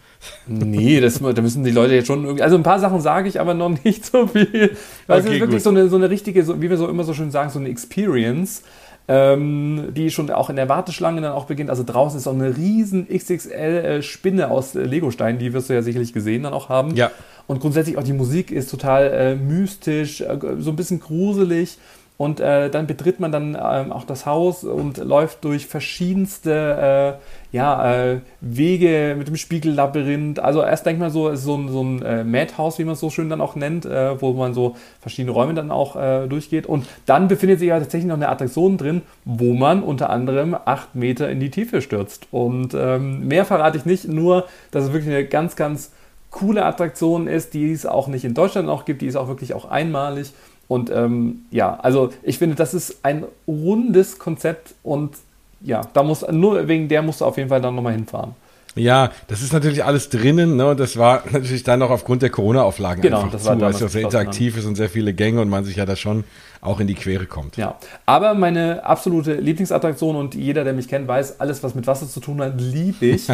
Nee, das, da müssen die Leute jetzt schon irgendwie. Also ein paar Sachen sage ich aber noch nicht so viel. Weil okay, es ist wirklich so eine, so eine richtige, so, wie wir so immer so schön sagen, so eine Experience. Ähm, die schon auch in der Warteschlange dann auch beginnt. Also draußen ist auch eine riesen XXL-Spinne äh, aus äh, Legosteinen, die wirst du ja sicherlich gesehen dann auch haben. Ja. Und grundsätzlich auch die Musik ist total äh, mystisch, äh, so ein bisschen gruselig. Und äh, dann betritt man dann ähm, auch das Haus und läuft durch verschiedenste äh, ja, äh, Wege mit dem Spiegellabyrinth. Also erst denkt man so, es ist so ein, so ein äh, Madhouse, wie man es so schön dann auch nennt, äh, wo man so verschiedene Räume dann auch äh, durchgeht. Und dann befindet sich ja tatsächlich noch eine Attraktion drin, wo man unter anderem acht Meter in die Tiefe stürzt. Und ähm, mehr verrate ich nicht, nur, dass es wirklich eine ganz, ganz coole Attraktion ist, die es auch nicht in Deutschland noch gibt, die ist auch wirklich auch einmalig. Und ähm, ja, also ich finde, das ist ein rundes Konzept und ja, da muss, nur wegen der musst du auf jeden Fall dann nochmal hinfahren. Ja, das ist natürlich alles drinnen, ne? Und das war natürlich dann noch aufgrund der Corona-Auflagen genau, einfach das zu, war weil es ja sehr interaktiv ist und sehr viele Gänge und man sich ja da schon auch in die Quere kommt. Ja, aber meine absolute Lieblingsattraktion und jeder, der mich kennt, weiß, alles, was mit Wasser zu tun hat, liebe ich.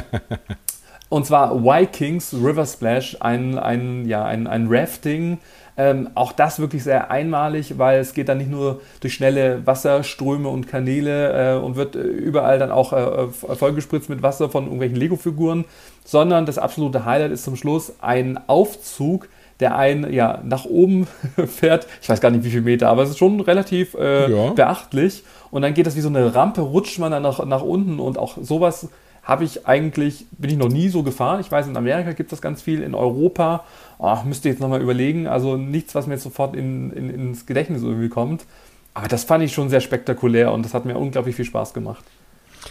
und zwar Vikings River Splash, ein, ein, ja, ein, ein Rafting. Ähm, auch das wirklich sehr einmalig, weil es geht dann nicht nur durch schnelle Wasserströme und Kanäle äh, und wird äh, überall dann auch äh, vollgespritzt mit Wasser von irgendwelchen Lego-Figuren, sondern das absolute Highlight ist zum Schluss ein Aufzug, der einen ja nach oben fährt. Ich weiß gar nicht wie viele Meter, aber es ist schon relativ äh, Ja. beachtlich. Und dann geht das wie so eine Rampe, rutscht man dann nach, nach unten und auch sowas habe ich eigentlich, bin ich noch nie so gefahren. Ich weiß, in Amerika gibt es das ganz viel, in Europa, oh, müsste jetzt nochmal überlegen. Also nichts, was mir jetzt sofort in, in, ins Gedächtnis irgendwie kommt. Aber das fand ich schon sehr spektakulär und das hat mir unglaublich viel Spaß gemacht.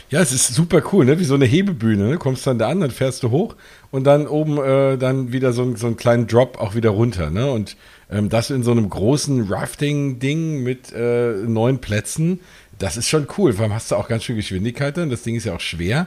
Ja, es ist super cool, ne? Wie so eine Hebebühne. Ne? Kommst dann da an, dann fährst du hoch und dann oben äh, dann wieder so, so einen kleinen Drop auch wieder runter. Ne? Und ähm, das in so einem großen Rafting-Ding mit äh, neun Plätzen, das ist schon cool. Vor allem hast du auch ganz schön Geschwindigkeit dann. Das Ding ist ja auch schwer.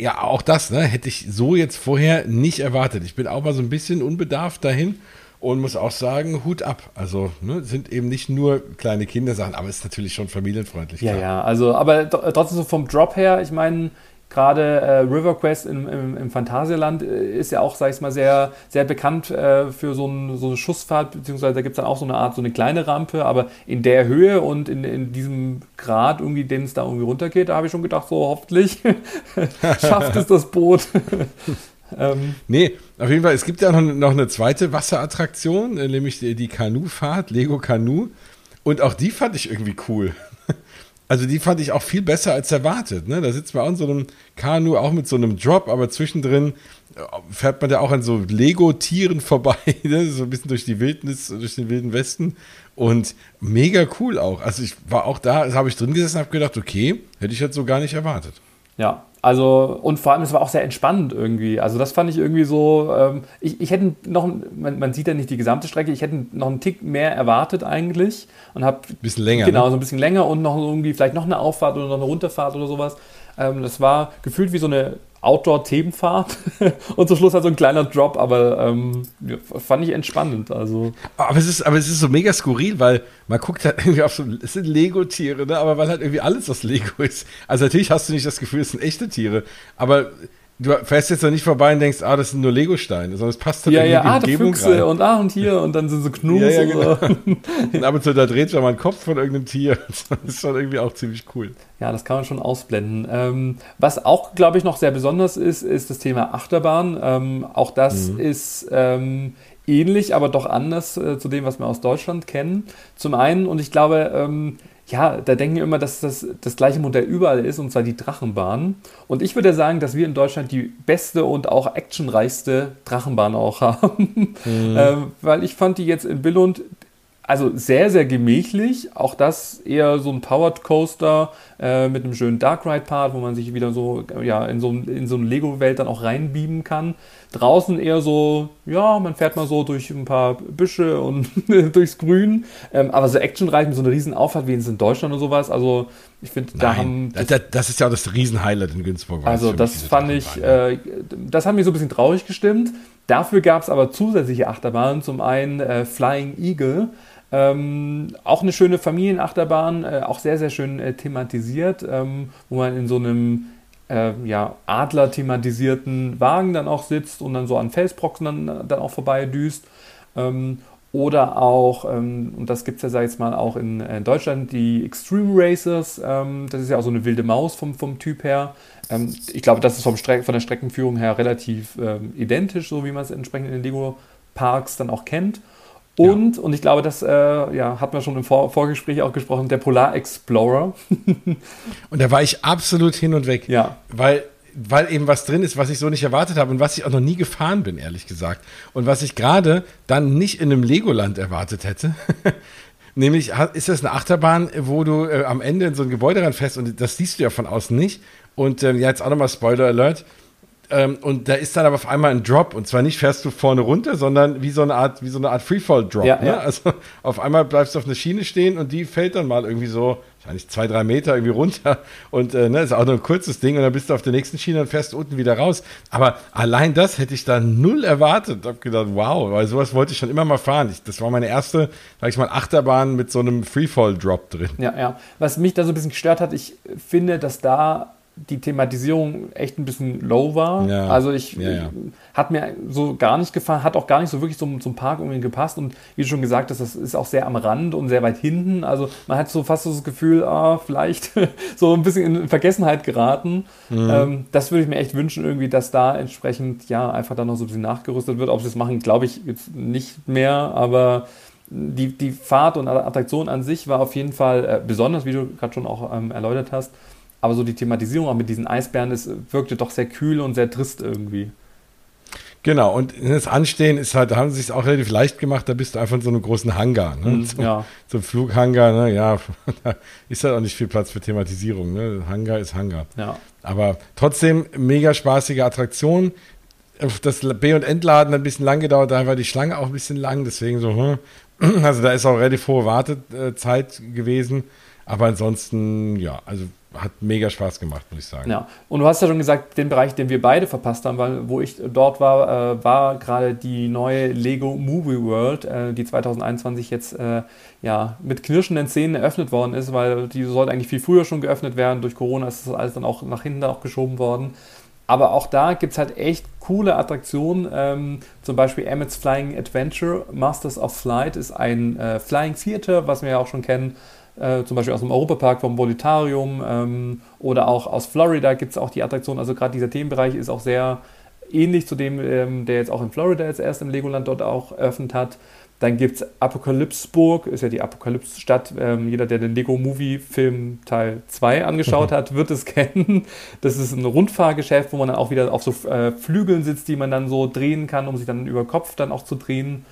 Ja, auch das, ne? Hätte ich so jetzt vorher nicht erwartet. Ich bin auch mal so ein bisschen unbedarft dahin und muss auch sagen, Hut ab. Also, ne, sind eben nicht nur kleine Kindersachen, aber es ist natürlich schon familienfreundlich. Ja, klar. ja, also, aber tr- trotzdem so vom Drop her, ich meine, gerade äh, River Quest im, im, im Phantasialand äh, ist ja auch, sag ich mal, sehr, sehr bekannt äh, für so, ein, so eine Schussfahrt, beziehungsweise da gibt es dann auch so eine Art, so eine kleine Rampe, aber in der Höhe und in, in diesem Grad irgendwie, den es da irgendwie runtergeht, da habe ich schon gedacht, so hoffentlich schafft es das Boot. ähm, Nee, auf jeden Fall, es gibt ja noch, noch eine zweite Wasserattraktion, äh, nämlich die, die Kanufahrt, Lego Kanu. Und auch die fand ich irgendwie cool. Also die fand ich auch viel besser als erwartet. Ne? Da sitzt man auch in so einem Kanu, auch mit so einem Drop, aber zwischendrin äh, fährt man ja auch an so Lego-Tieren vorbei, ne? so ein bisschen durch die Wildnis, durch den wilden Westen. Und mega cool auch. Also ich war auch da, habe ich drin gesessen und habe gedacht, okay, hätte ich jetzt so gar nicht erwartet. Ja, also und vor allem, es war auch sehr entspannend irgendwie. Also das fand ich irgendwie so, ähm, ich, ich hätte noch, man, man sieht ja nicht die gesamte Strecke, ich hätte noch einen Tick mehr erwartet eigentlich und habe Bisschen länger, Genau, ne? so ein bisschen länger und noch irgendwie vielleicht noch eine Auffahrt oder noch eine Runterfahrt oder sowas. Ähm, das war gefühlt wie so eine Outdoor-Themenfahrt und zum Schluss halt so ein kleiner Drop, aber ähm, fand ich entspannend. Also Aber es ist, aber es ist so mega skurril, weil man guckt halt irgendwie auf so, es sind Lego-Tiere, ne? aber weil halt irgendwie alles aus Lego ist. Also natürlich hast du nicht das Gefühl, es sind echte Tiere, aber du fährst jetzt noch nicht vorbei und denkst, ah, das sind nur Lego-Steine, sondern es passt halt ja, ja, in ah, die der Umgebung Füchse rein. und ah und hier und dann sind so Knus Ja, ja, und so. Und ab und zu da dreht sich mal ein Kopf von irgendeinem Tier. Das ist schon irgendwie auch ziemlich cool. Ja, das kann man schon ausblenden. Ähm, was auch, glaube ich, noch sehr besonders ist, ist das Thema Achterbahn. Ähm, auch das ist ähm, ähnlich, aber doch anders äh, zu dem, was wir aus Deutschland kennen. Zum einen, und ich glaube, ähm, ja, da denken wir immer, dass das das gleiche Modell überall ist, und zwar die Drachenbahn. Und ich würde sagen, dass wir in Deutschland die beste und auch actionreichste Drachenbahn auch haben. ähm, weil ich fand die jetzt in Billund also sehr, sehr gemächlich. Auch das eher so ein Powered Coaster äh, mit einem schönen Dark Ride Part, wo man sich wieder so ja, in so, in so eine Lego-Welt dann auch reinbeamen kann. Draußen eher so, ja, man fährt mal so durch ein paar Büsche und durchs Grün. Ähm, aber so actionreich mit so einer riesen Auffahrt wie es in Deutschland oder sowas. Also ich finde, da haben das, das ist ja auch das Riesenhighlight in Günzburg. also das fand ich, äh, das hat mich so ein bisschen traurig gestimmt. Dafür gab es aber zusätzliche Achterbahnen. Zum einen äh, Flying Eagle, ähm, auch eine schöne Familienachterbahn, äh, auch sehr, sehr schön äh, thematisiert, ähm, wo man in so einem äh, ja, Adler-thematisierten Wagen dann auch sitzt und dann so an Felsbrocken dann, dann auch vorbei düst. Ähm, oder auch, ähm, und das gibt es ja, sag ich jetzt mal, auch in, äh, Deutschland, die Extreme Racers. Ähm, das ist ja auch so eine wilde Maus vom, vom Typ her. Ähm, ich glaube, das ist vom Streck, von der Streckenführung her relativ identisch, so wie man es entsprechend in den Lego-Parks dann auch kennt. Und, und ich glaube, das äh, ja, hat man schon im Vor Vorgespräch auch gesprochen, der Polar Explorer. Und da war ich absolut hin und weg. Ja. Weil, weil eben was drin ist, was ich so nicht erwartet habe und was ich auch noch nie gefahren bin, ehrlich gesagt. Und was ich gerade dann nicht in einem Legoland erwartet hätte. Nämlich ist das eine Achterbahn, wo du äh, am Ende in so ein Gebäude reinfährst und das siehst du ja von außen nicht. Und ähm, ja, jetzt auch nochmal Spoiler Alert. Ähm, und da ist dann aber auf einmal ein Drop. Und zwar nicht fährst du vorne runter, sondern wie so eine Art, wie so eine Art Freefall-Drop. Ja, ne? ja. Also auf einmal bleibst du auf einer Schiene stehen und die fällt dann mal irgendwie so, wahrscheinlich zwei, drei Meter irgendwie runter. Und äh, ne, ist auch nur ein kurzes Ding und dann bist du auf der nächsten Schiene und fährst unten wieder raus. Aber allein das hätte ich da null erwartet. Hab gedacht, wow, weil sowas wollte ich schon immer mal fahren. Ich, das war meine erste, sag ich mal, Achterbahn mit so einem Freefall-Drop drin. Ja, ja. Was mich da so ein bisschen gestört hat, ich finde, dass da die Thematisierung echt ein bisschen low war. Ja. Also ich Ja, ja. hat mir so gar nicht gefallen, hat auch gar nicht so wirklich zum, zum Park irgendwie gepasst. Und wie du schon gesagt hast, das ist auch sehr am Rand und sehr weit hinten. Also man hat so fast so das Gefühl, ah, vielleicht so ein bisschen in Vergessenheit geraten. Mhm. Ähm, das würde ich mir echt wünschen, irgendwie, dass da entsprechend ja einfach dann noch so ein bisschen nachgerüstet wird. Ob sie das machen, glaube ich jetzt nicht mehr, aber die, die Fahrt und Attraktion an sich war auf jeden Fall äh, besonders, wie du gerade schon auch ähm, erläutert hast. Aber so die Thematisierung auch mit diesen Eisbären, das wirkte doch sehr kühl und sehr trist irgendwie. Genau, und das Anstehen ist halt, da haben sie es auch relativ leicht gemacht, da bist du einfach in so einem großen Hangar. Ne? Mhm, so, ja. ein Flughangar, ne? ja, da ist halt auch nicht viel Platz für Thematisierung. Ne? Hangar ist Hangar. Ja. Aber trotzdem mega spaßige Attraktion. Das B- und Entladen hat ein bisschen lang gedauert, da war die Schlange auch ein bisschen lang, deswegen so, hm. also da ist auch relativ hohe Wartezeit gewesen. Aber ansonsten, ja, also hat mega Spaß gemacht, muss ich sagen. Ja, und du hast ja schon gesagt, den Bereich, den wir beide verpasst haben, weil wo ich dort war, äh, war gerade die neue Lego Movie World, äh, die 2021 jetzt äh, ja mit knirschenden Szenen eröffnet worden ist, weil die sollte eigentlich viel früher schon geöffnet werden. Durch Corona ist das alles dann auch nach hinten auch geschoben worden. Aber auch da gibt es halt echt coole Attraktionen. Ähm, zum Beispiel Emmett's Flying Adventure Masters of Flight ist ein äh, Flying Theater, was wir ja auch schon kennen. Äh, zum Beispiel aus dem Europapark vom Volitarium ähm, oder auch aus Florida gibt es auch die Attraktion. Also gerade dieser Themenbereich ist auch sehr ähnlich zu dem, ähm, der jetzt auch in Florida jetzt erst im Legoland dort auch eröffnet hat. Dann gibt es Apokalypsburg, ist ja die Apokalypse-Stadt. Ähm, jeder, der den Lego-Movie-Film Teil 2 angeschaut hat, wird es kennen. Das ist ein Rundfahrgeschäft, wo man dann auch wieder auf so äh, Flügeln sitzt, die man dann so drehen kann, um sich dann über Kopf dann auch zu drehen.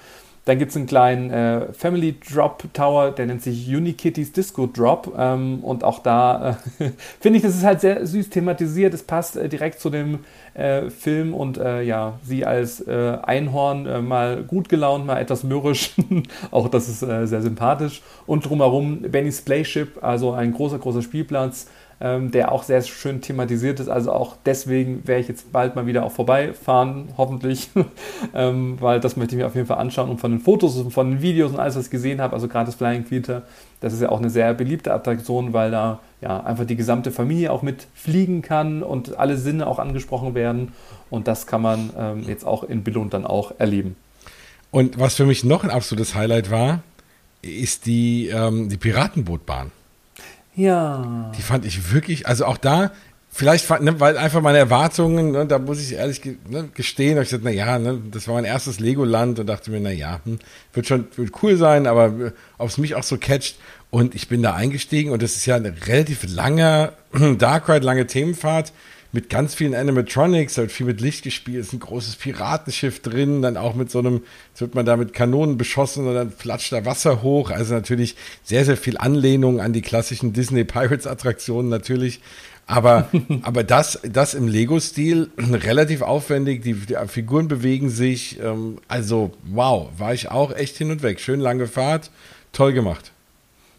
Dann gibt es einen kleinen äh, Family Drop Tower, der nennt sich Unikitties Disco Drop. Ähm, und auch da äh, finde ich, das ist halt sehr süß thematisiert. Es passt äh, direkt zu dem äh, Film und äh, ja, sie als äh, Einhorn mal gut gelaunt, mal etwas mürrisch. auch das ist sehr sympathisch. Und drumherum Benny's Playship, also ein großer, großer Spielplatz, ähm, der auch sehr schön thematisiert ist. Also auch deswegen werde ich jetzt bald mal wieder auch vorbeifahren, hoffentlich, ähm, weil das möchte ich mir auf jeden Fall anschauen und von den Fotos und von den Videos und alles, was ich gesehen habe, also gerade das Flying Theater, das ist ja auch eine sehr beliebte Attraktion, weil da ja einfach die gesamte Familie auch mit fliegen kann und alle Sinne auch angesprochen werden und das kann man ähm, jetzt auch in Billund dann auch erleben. Und was für mich noch ein absolutes Highlight war, ist die, ähm, die Piratenbootbahn. Ja. Die fand ich wirklich, also auch da, vielleicht, ne, weil einfach meine Erwartungen, ne, da muss ich ehrlich ne, gestehen, hab ich gesagt, na ja, ne, das war mein erstes Legoland und dachte mir, na ja, hm, wird schon wird cool sein, aber äh, ob es mich auch so catcht. Und ich bin da eingestiegen und das ist ja ein relativ langer Dark Ride, lange Themenfahrt mit ganz vielen Animatronics, da wird viel mit Licht gespielt, ist ein großes Piratenschiff drin, dann auch mit so einem, jetzt wird man da mit Kanonen beschossen und dann flatscht da Wasser hoch, also natürlich sehr, sehr viel Anlehnung an die klassischen Disney Pirates Attraktionen natürlich, aber, aber das, das im Lego-Stil, relativ aufwendig, die, die Figuren bewegen sich, ähm, also wow, war ich auch echt hin und weg, schön lange Fahrt, toll gemacht.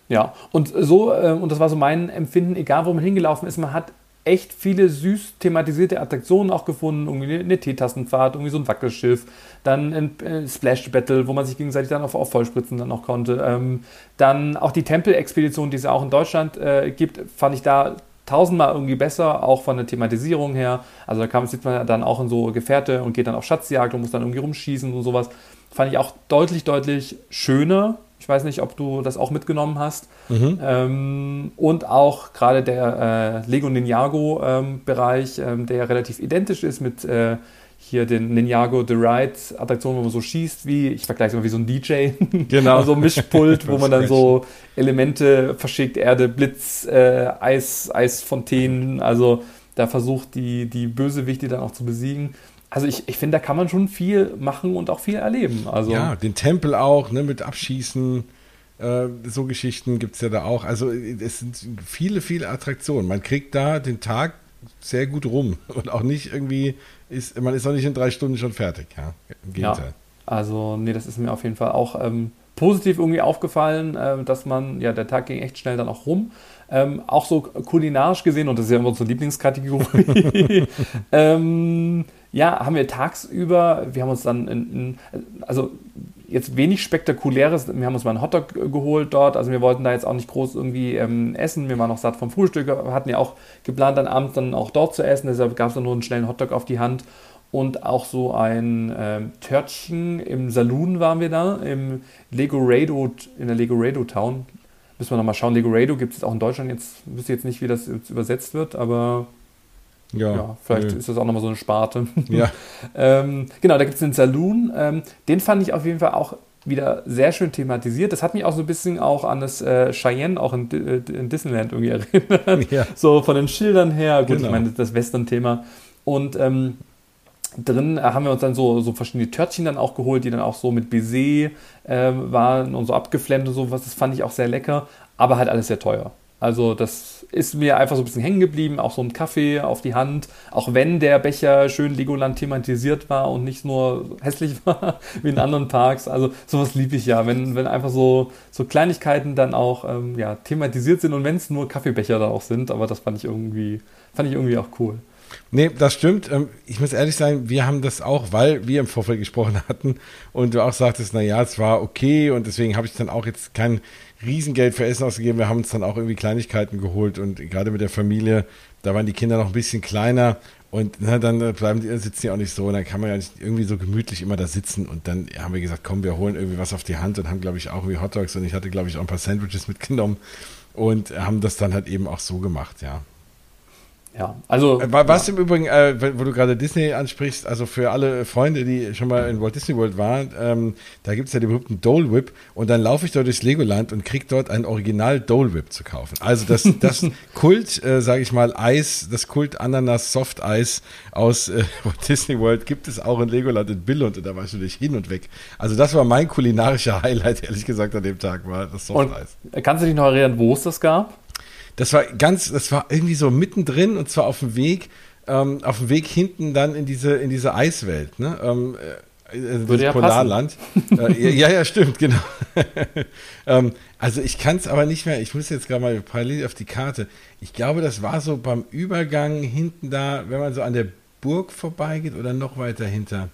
Ja, und so, äh, und das war so mein Empfinden, egal wo man hingelaufen ist, man hat echt viele süß thematisierte Attraktionen auch gefunden, irgendwie eine Teetastenfahrt, irgendwie so ein Wackelschiff, dann ein äh, Splash Battle, wo man sich gegenseitig dann auf, auf Vollspritzen dann auch konnte. Ähm, dann auch die Tempelexpedition, die es ja auch in Deutschland äh, gibt, fand ich da tausendmal irgendwie besser, auch von der Thematisierung her. Also da kam, sieht man dann auch in so Gefährte und geht dann auf Schatzjagd und muss dann irgendwie rumschießen und sowas. Fand ich auch deutlich, deutlich schöner. Ich weiß nicht, ob du das auch mitgenommen hast. Mhm. Ähm, und auch gerade der äh, Lego Ninjago-Bereich, ähm, der relativ identisch ist mit äh, hier den Ninjago The Ride Attraktion, wo man so schießt wie, ich vergleiche es mal wie so ein DJ. Genau. so ein Mischpult, wo man dann so Elemente verschickt, Erde, Blitz, äh, Eis, Eisfontänen, also da versucht die, die Bösewichte dann auch zu besiegen. Also ich, ich finde, da kann man schon viel machen und auch viel erleben. Also ja, den Tempel auch, ne, mit Abschießen. Äh, so Geschichten gibt es ja da auch. Also es sind viele, viele Attraktionen. Man kriegt da den Tag sehr gut rum und auch nicht irgendwie ist, man ist auch nicht in drei Stunden schon fertig, ja. Im Gegenteil. Ja, also, nee, das ist mir auf jeden Fall auch ähm, positiv irgendwie aufgefallen, äh, dass man, ja, der Tag ging echt schnell dann auch rum. Ähm, auch so kulinarisch gesehen, und das ist ja immer unsere Lieblingskategorie, ähm, ja, haben wir tagsüber, wir haben uns dann, in, in, also jetzt wenig Spektakuläres. Wir haben uns mal einen Hotdog geholt dort. Also wir wollten da jetzt auch nicht groß irgendwie ähm, essen. Wir waren noch satt vom Frühstück. Hatten ja auch geplant, dann abends dann auch dort zu essen. Deshalb gab es dann nur einen schnellen Hotdog auf die Hand. Und auch so ein ähm, Törtchen im Saloon waren wir da, im Lego Rado, in der Lego Rado Town. Müssen wir nochmal schauen. Lego Rado gibt es auch in Deutschland jetzt. Ich wüsste jetzt nicht, wie das übersetzt wird, aber ja, ja, vielleicht nö. ist das auch nochmal so eine Sparte. Ja. ähm, genau, da gibt es den Saloon. Ähm, den fand ich auf jeden Fall auch wieder sehr schön thematisiert. Das hat mich auch so ein bisschen auch an das äh, Cheyenne auch in, äh, in, Disneyland irgendwie erinnert. Ja. So von den Schildern her. Gut, genau. ich meine, das Western-Thema. Und ähm, drin haben wir uns dann so, so verschiedene Törtchen dann auch geholt, die dann auch so mit Baiser äh, waren und so abgeflammt und sowas. Das fand ich auch sehr lecker, aber halt alles sehr teuer. Also das ist mir einfach so ein bisschen hängen geblieben, auch so ein Kaffee auf die Hand, auch wenn der Becher schön Legoland thematisiert war und nicht nur hässlich war wie in anderen Parks. Also sowas liebe ich ja, wenn, wenn einfach so, so Kleinigkeiten dann auch ähm, ja, thematisiert sind und wenn es nur Kaffeebecher da auch sind, aber das fand ich irgendwie, fand ich irgendwie auch cool. Nee, das stimmt. Ähm, ich muss ehrlich sein, wir haben das auch, weil wir im Vorfeld gesprochen hatten und du auch sagtest, naja, es war okay und deswegen habe ich dann auch jetzt kein Riesengeld für Essen ausgegeben. Wir haben uns dann auch irgendwie Kleinigkeiten geholt und gerade mit der Familie, da waren die Kinder noch ein bisschen kleiner und na, dann bleiben die, sitzen die auch nicht so und dann kann man ja nicht irgendwie so gemütlich immer da sitzen und dann haben wir gesagt, komm, wir holen irgendwie was auf die Hand und haben, glaube ich, auch irgendwie Hotdogs und ich hatte, glaube ich, auch ein paar Sandwiches mitgenommen und haben das dann halt eben auch so gemacht, ja. Ja, also. Äh, was ja. im Übrigen, äh, wo du gerade Disney ansprichst, also für alle Freunde, die schon mal in Walt Disney World waren, ähm, da gibt es ja den berühmten Dole Whip und dann laufe ich dort durchs Legoland und krieg dort ein Original Dole Whip zu kaufen. Also das, das Kult, äh, sage ich mal, Eis, das Kult Ananas Soft Eis aus äh, Walt Disney World gibt es auch in Legoland in Billund und da war ich natürlich hin und weg. Also das war mein kulinarischer Highlight, ehrlich gesagt, an dem Tag war das Soft Eis. kannst du dich noch erinnern, wo es das gab? Das war ganz, das war irgendwie so mittendrin und zwar auf dem Weg, ähm, auf dem Weg hinten dann in diese, in diese Eiswelt, ne? Ähm, äh, das ja Polarland. äh, ja, ja, stimmt, genau. ähm, also ich kann es aber nicht mehr, ich muss jetzt gerade mal parallel auf die Karte. Ich glaube, das war so beim Übergang hinten da, wenn man so an der Burg vorbeigeht oder noch weiter hinter.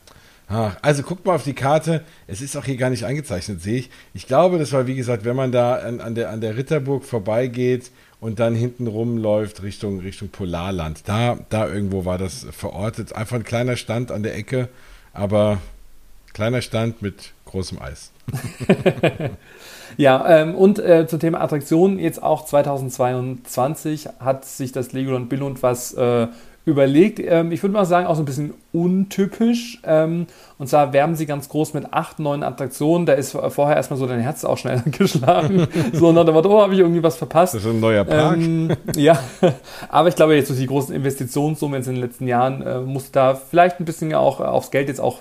Ach, also guckt mal auf die Karte. Es ist auch hier gar nicht eingezeichnet, sehe ich. Ich glaube, das war wie gesagt, wenn man da an, an, der, an der Ritterburg vorbeigeht und dann hinten rumläuft Richtung, Richtung Polarland. Da, da irgendwo war das verortet. Einfach ein kleiner Stand an der Ecke, aber kleiner Stand mit großem Eis. ja, ähm, und äh, zum Thema Attraktionen, jetzt auch 2022 hat sich das Legoland Billund was äh, überlegt. Ähm, ich würde mal sagen, auch so ein bisschen untypisch. Ähm, und zwar werben sie ganz groß mit acht neuen Attraktionen. Da ist vorher erstmal so dein Herz auch schnell geschlagen. so nach dem Motto, oh, habe ich irgendwie was verpasst. Das ist ein neuer Park. Ähm, ja, aber ich glaube, jetzt durch die großen Investitionssummen jetzt in den letzten Jahren äh, muss da vielleicht ein bisschen auch aufs Geld jetzt auch,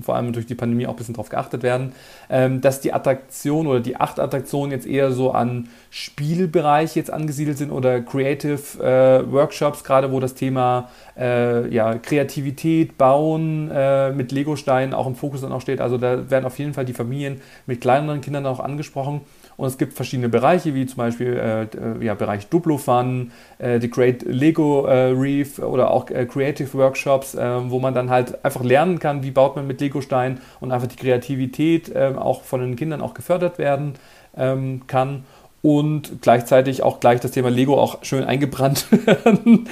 vor allem durch die Pandemie, auch ein bisschen drauf geachtet werden, ähm, dass die Attraktionen oder die acht Attraktionen jetzt eher so an Spielbereich jetzt angesiedelt sind oder Creative äh, Workshops, gerade wo das Thema äh, ja, Kreativität, Bauen äh, mit Legosteinen auch im Fokus dann auch steht. Also da werden auf jeden Fall die Familien mit kleineren Kindern auch angesprochen. Und es gibt verschiedene Bereiche, wie zum Beispiel äh, äh ja, Bereich Duplo Fun, äh, die Great Lego äh, Reef oder auch äh, Creative Workshops, wo man dann halt einfach lernen kann, wie baut man mit Legosteinen und einfach die Kreativität auch von den Kindern auch gefördert werden ähm, kann und gleichzeitig auch gleich das Thema Lego auch schön eingebrannt werden,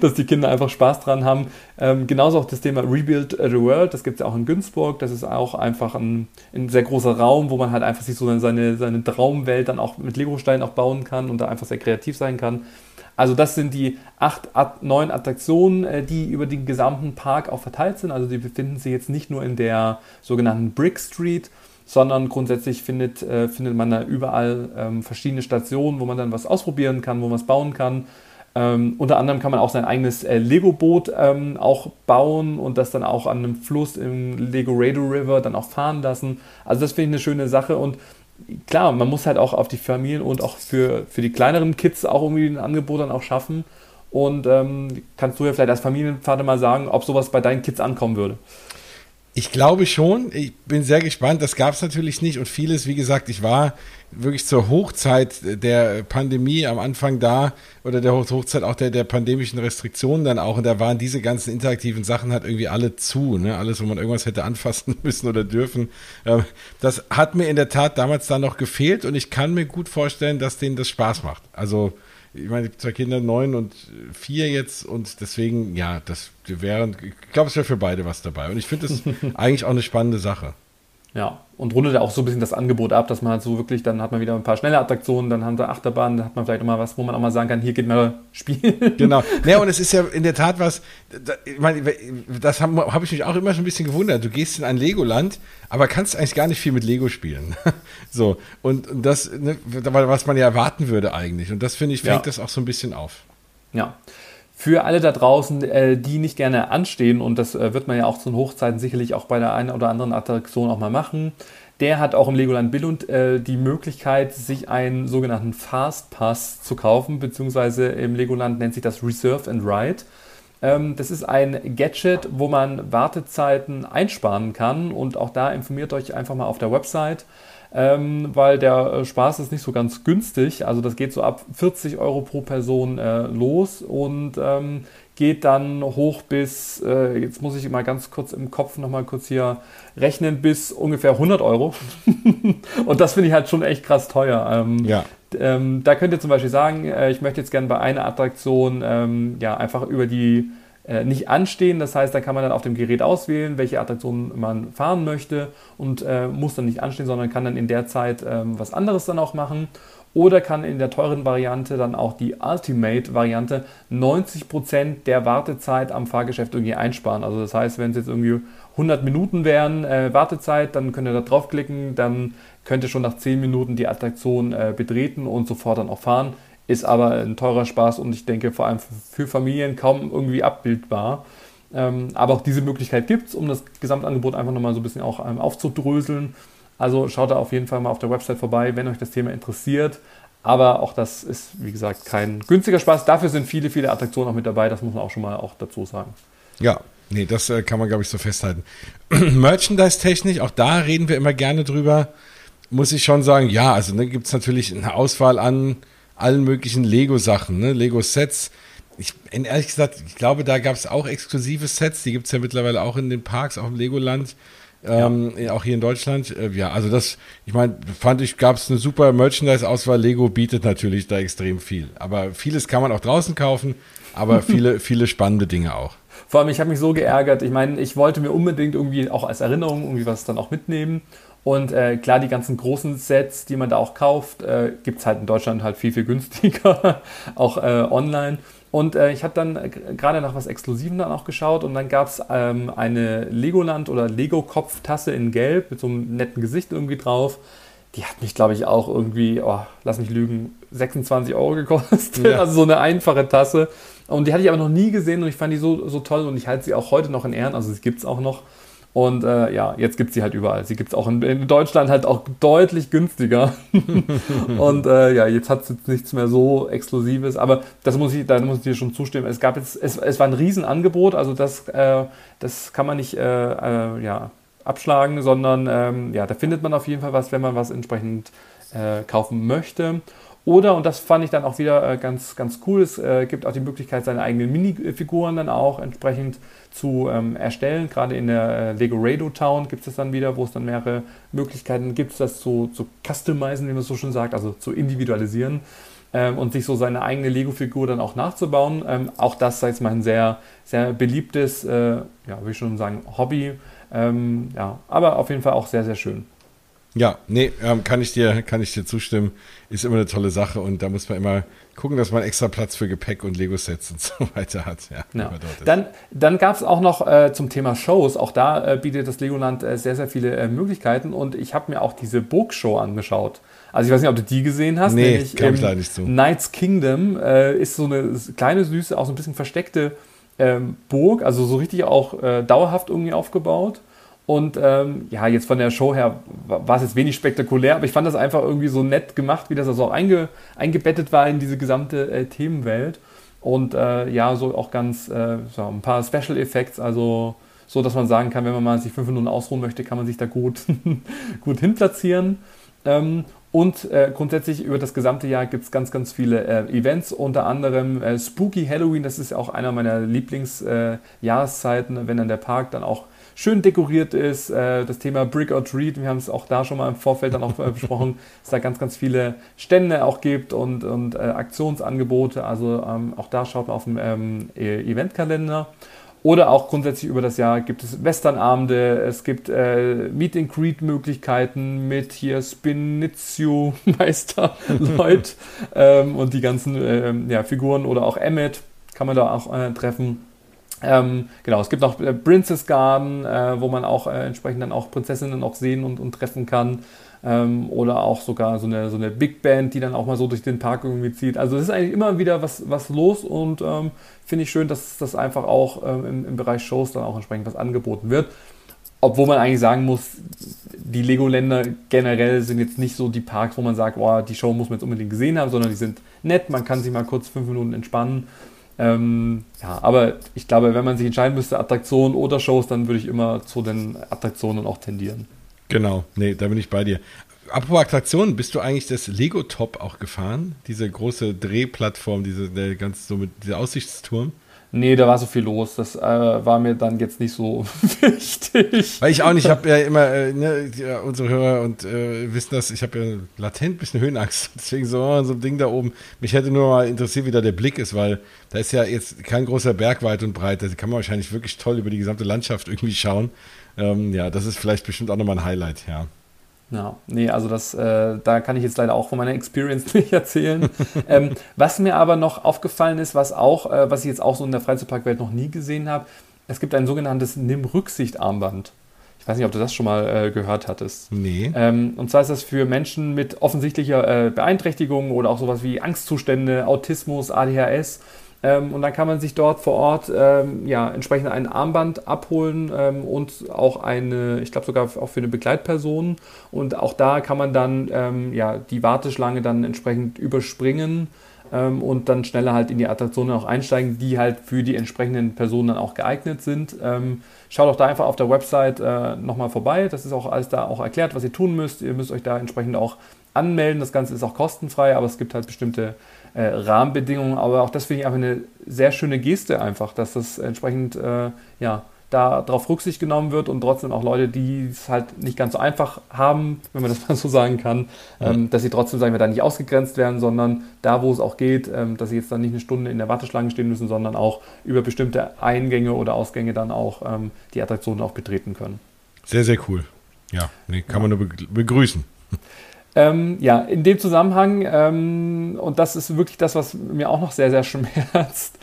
dass die Kinder einfach Spaß dran haben. Ähm, genauso auch das Thema Rebuild the World, das gibt es ja auch in Günzburg, das ist auch einfach ein, ein, sehr großer Raum, wo man halt einfach sich so seine, seine Traumwelt dann auch mit Lego-Steinen auch bauen kann und da einfach sehr kreativ sein kann. Also das sind die acht, neun Attraktionen, äh, die über den gesamten Park auch verteilt sind. Also die befinden sich jetzt nicht nur in der sogenannten Brick Street, sondern grundsätzlich findet, äh, findet man da überall ähm, verschiedene Stationen, wo man dann was ausprobieren kann, wo man es bauen kann. Ähm, unter anderem kann man auch sein eigenes äh, Lego-Boot ähm, auch bauen und das dann auch an einem Fluss im Lego Rado River dann auch fahren lassen. Also das finde ich eine schöne Sache und klar, man muss halt auch auf die Familien und auch für, für die kleineren Kids auch irgendwie ein Angebot dann auch schaffen. Und ähm, kannst du ja vielleicht als Familienvater mal sagen, ob sowas bei deinen Kids ankommen würde? Ich glaube schon. Ich bin sehr gespannt. Das gab es natürlich nicht. Und vieles, wie gesagt, ich war wirklich zur Hochzeit der Pandemie am Anfang da oder der Hochzeit auch der, der pandemischen Restriktionen dann auch. Und da waren diese ganzen interaktiven Sachen halt irgendwie alle zu. Ne? Alles, wo man irgendwas hätte anfassen müssen oder dürfen. Ähm, das hat mir in der Tat damals dann noch gefehlt. Und ich kann mir gut vorstellen, dass denen das Spaß macht. Also, ich meine, zwei Kinder, neun und vier jetzt und deswegen, ja, das wären, ich glaube, es wäre für beide was dabei. Und ich finde das eigentlich auch eine spannende Sache. Ja, und rundet auch so ein bisschen das Angebot ab, dass man halt so wirklich, dann hat man wieder ein paar schnelle Attraktionen, dann haben wir Achterbahnen, dann hat man vielleicht auch mal was, wo man auch mal sagen kann, hier geht mal spielen. Genau. Ja, und es ist ja in der Tat was, ich meine, das habe hab ich mich auch immer schon ein bisschen gewundert. Du gehst in ein Legoland, aber kannst eigentlich gar nicht viel mit Lego spielen. so, und das, ne, was man ja erwarten würde eigentlich. Und das finde ich, fängt ja. das auch so ein bisschen auf. Ja für alle da draußen, äh, die nicht gerne anstehen, und das äh, wird man ja auch zu den Hochzeiten sicherlich auch bei der einen oder anderen Attraktion auch mal machen, der hat auch im Legoland Billund äh, die Möglichkeit, sich einen sogenannten Fast Pass zu kaufen, beziehungsweise im Legoland nennt sich das Reserve and Ride. Ähm, das ist ein Gadget, wo man Wartezeiten einsparen kann und auch da informiert euch einfach mal auf der Website ähm, weil der äh, Spaß ist nicht so ganz günstig. Also das geht so ab 40 Euro pro Person äh, los und ähm, geht dann hoch bis, äh, jetzt muss ich mal ganz kurz im Kopf nochmal kurz hier rechnen, bis ungefähr 100 Euro. und das finde ich halt schon echt krass teuer. Ähm, ja. Ähm, da könnt ihr zum Beispiel sagen, äh, ich möchte jetzt gerne bei einer Attraktion ähm, ja einfach über die äh, nicht anstehen. Das heißt, da kann man dann auf dem Gerät auswählen, welche Attraktion man fahren möchte und äh, muss dann nicht anstehen, sondern kann dann in der Zeit ähm, was anderes dann auch machen. Oder kann in der teuren Variante dann auch die Ultimate-Variante 90% der Wartezeit am Fahrgeschäft irgendwie einsparen. Also das heißt, wenn es jetzt irgendwie 100 Minuten wären äh, Wartezeit, dann könnt ihr da draufklicken, dann könnt ihr schon nach 10 Minuten die Attraktion äh, betreten und sofort dann auch fahren ist aber ein teurer Spaß und ich denke vor allem für Familien kaum irgendwie abbildbar. Ähm, aber auch diese Möglichkeit gibt es, um das Gesamtangebot einfach nochmal so ein bisschen auch ähm, aufzudröseln. Also schaut da auf jeden Fall mal auf der Website vorbei, wenn euch das Thema interessiert. Aber auch das ist, wie gesagt, kein günstiger Spaß. Dafür sind viele, viele Attraktionen auch mit dabei. Das muss man auch schon mal auch dazu sagen. Ja, nee, das äh, kann man, glaube ich, so festhalten. Merchandise-technisch, auch da reden wir immer gerne drüber. Muss ich schon sagen, ja, also ne, gibt es natürlich eine Auswahl an allen möglichen Lego-Sachen, ne? Lego-Sets. Ich, ehrlich gesagt, ich glaube, da gab es auch exklusive Sets, die gibt es ja mittlerweile auch in den Parks, auch im Legoland. Ähm, ja. auch hier in Deutschland. Äh, ja, also das, ich meine, fand ich, gab es eine super Merchandise-Auswahl. Lego bietet natürlich da extrem viel. Aber vieles kann man auch draußen kaufen, aber viele, viele spannende Dinge auch. Vor allem, ich habe mich so geärgert. Ich meine, ich wollte mir unbedingt irgendwie auch als Erinnerung irgendwie was dann auch mitnehmen. Und äh, klar, die ganzen großen Sets, die man da auch kauft, äh, gibt es halt in Deutschland halt viel, viel günstiger, auch äh, online. Und äh, ich habe dann äh, gerade nach was Exklusivem dann auch geschaut und dann gab es ähm, eine Legoland oder Lego-Kopftasse in Gelb mit so einem netten Gesicht irgendwie drauf. Die hat mich, glaube ich, auch irgendwie, oh, lass mich lügen, 26 Euro gekostet. Ja. Also so eine einfache Tasse. Und die hatte ich aber noch nie gesehen und ich fand die so, so toll und ich halte sie auch heute noch in Ehren. Also sie gibt es auch noch. Und äh, ja, jetzt gibt es sie halt überall. Sie gibt es auch in, in, Deutschland halt auch deutlich günstiger. und äh, ja, jetzt hat es jetzt nichts mehr so Exklusives. Aber das muss ich, da muss ich dir schon zustimmen. Es gab jetzt, es, es war ein Riesenangebot, also das, äh, das kann man nicht äh, äh, ja, abschlagen, sondern ähm, ja, da findet man auf jeden Fall was, wenn man was entsprechend äh, kaufen möchte. Oder, und das fand ich dann auch wieder äh, ganz, ganz cool, es äh, gibt auch die Möglichkeit, seine eigenen Minifiguren dann auch entsprechend zu ähm, erstellen. Gerade in der äh, Lego Rado Town gibt es das dann wieder, wo es dann mehrere Möglichkeiten gibt, das zu, zu customizen, wie man so schon sagt, also zu individualisieren ähm, und sich so seine eigene Lego-Figur dann auch nachzubauen. Ähm, auch das, sag ich mal, ein sehr, sehr beliebtes, äh, ja, ich schon sagen, Hobby. Ähm, ja, aber auf jeden Fall auch sehr, sehr schön. Ja, nee, ähm, kann ich dir, kann ich dir zustimmen. Ist immer eine tolle Sache und da muss man immer gucken, dass man extra Platz für Gepäck und Lego-Sets und so weiter hat. Ja, ja. Dann, dann gab es auch noch äh, zum Thema Shows. Auch da äh, bietet das Legoland äh, sehr, sehr viele äh, Möglichkeiten und ich habe mir auch diese Burgshow angeschaut. Also ich weiß nicht, ob du die gesehen hast. Nee, nämlich, kam ich leider nicht zu. Knights Kingdom äh, ist so eine kleine, süße, auch so ein bisschen versteckte ähm, Burg, also so richtig auch äh, dauerhaft irgendwie aufgebaut. Und ähm, ja, jetzt von der Show her war es jetzt wenig spektakulär, aber ich fand das einfach irgendwie so nett gemacht, wie das also auch einge, eingebettet war in diese gesamte äh, Themenwelt. Und äh, ja, so auch ganz äh, so ein paar Special Effects, also so, dass man sagen kann, wenn man mal sich fünf Minuten ausruhen möchte, kann man sich da gut, gut hinplatzieren. Ähm, und äh, grundsätzlich über das gesamte Jahr gibt es ganz, ganz viele äh, Events, unter anderem äh, Spooky Halloween, das ist ja auch einer meiner Lieblingsjahreszeiten, äh, wenn dann der Park dann auch schön dekoriert ist. Äh, das Thema Brick or Treat, wir haben es auch da schon mal im Vorfeld dann auch äh, besprochen, dass es da ganz, ganz viele Stände auch gibt und, und Aktionsangebote. Also ähm, auch da schaut man auf dem ähm, e-, Eventkalender. Oder auch grundsätzlich über das Jahr gibt es Westernabende, es gibt äh, Meet and Greet Möglichkeiten mit hier Spinizio Meister Lloyd ähm, und die ganzen ähm, ja, Figuren oder auch Emmet kann man da auch äh, treffen. Ähm, genau, es gibt noch äh, Princess Garden, äh, wo man auch äh, entsprechend dann auch Prinzessinnen auch sehen und, und treffen kann ähm, oder auch sogar so eine, so eine Big Band, die dann auch mal so durch den Park irgendwie zieht. Also es ist eigentlich immer wieder was, was los und ähm, finde ich schön, dass das einfach auch ähm, im, im Bereich Shows dann auch entsprechend was angeboten wird. Obwohl man eigentlich sagen muss, die Lego-Länder generell sind jetzt nicht so die Parks, wo man sagt, oh, die Show muss man jetzt unbedingt gesehen haben, sondern die sind nett, man kann sich mal kurz fünf Minuten entspannen. Ähm, ja, aber ich glaube, wenn man sich entscheiden müsste, Attraktionen oder Shows, dann würde ich immer zu den Attraktionen auch tendieren. Genau, nee, da bin ich bei dir. Apropos Attraktionen, bist du eigentlich das Lego Top auch gefahren? Diese große Drehplattform, diese, der ganz so mit dieser Aussichtsturm? Nee, da war so viel los. Das äh, war mir dann jetzt nicht so wichtig. Weil ich auch nicht, ich habe ja immer, äh, ne, ja, unsere Hörer und äh, wissen das, ich habe ja latent ein bisschen Höhenangst. Deswegen so, oh, so ein Ding da oben. Mich hätte nur mal interessiert, wie da der Blick ist, weil da ist ja jetzt kein großer Berg weit und breit. Da kann man wahrscheinlich wirklich toll über die gesamte Landschaft irgendwie schauen. Ähm, ja, das ist vielleicht bestimmt auch nochmal ein Highlight, ja. Ja, nee, also das, äh, da kann ich jetzt leider auch von meiner Experience nicht erzählen. ähm, was mir aber noch aufgefallen ist, was auch, äh, was ich jetzt auch so in der Freizeitparkwelt noch nie gesehen habe, es gibt ein sogenanntes Nimm-Rücksicht-Armband. Ich weiß nicht, ob du das schon mal äh, gehört hattest. Nee. Ähm, und zwar ist das für Menschen mit offensichtlicher äh, Beeinträchtigung oder auch sowas wie Angstzustände, Autismus, ADHS ähm, und dann kann man sich dort vor Ort ähm, ja, entsprechend ein Armband abholen ähm, und auch eine, ich glaube sogar auch für eine Begleitperson. Und auch da kann man dann ähm, ja, die Warteschlange dann entsprechend überspringen ähm, und dann schneller halt in die Attraktionen auch einsteigen, die halt für die entsprechenden Personen dann auch geeignet sind. Ähm, schaut auch da einfach auf der Website äh, nochmal vorbei. Das ist auch alles da auch erklärt, was ihr tun müsst. Ihr müsst euch da entsprechend auch anmelden. Das Ganze ist auch kostenfrei, aber es gibt halt bestimmte äh, Rahmenbedingungen. Aber auch das finde ich einfach eine sehr schöne Geste einfach, dass das entsprechend äh, ja, darauf Rücksicht genommen wird und trotzdem auch Leute, die es halt nicht ganz so einfach haben, wenn man das mal so sagen kann, ähm, dass sie trotzdem, sagen wir, da nicht ausgegrenzt werden, sondern da, wo es auch geht, ähm, dass sie jetzt dann nicht eine Stunde in der Warteschlange stehen müssen, sondern auch über bestimmte Eingänge oder Ausgänge dann auch ähm, die Attraktionen auch betreten können. Sehr, sehr cool. Ja, nee, kann ja. man nur begrüßen. Ähm, ja, in dem Zusammenhang, ähm, und das ist wirklich das, was mir auch noch sehr, sehr schmerzt,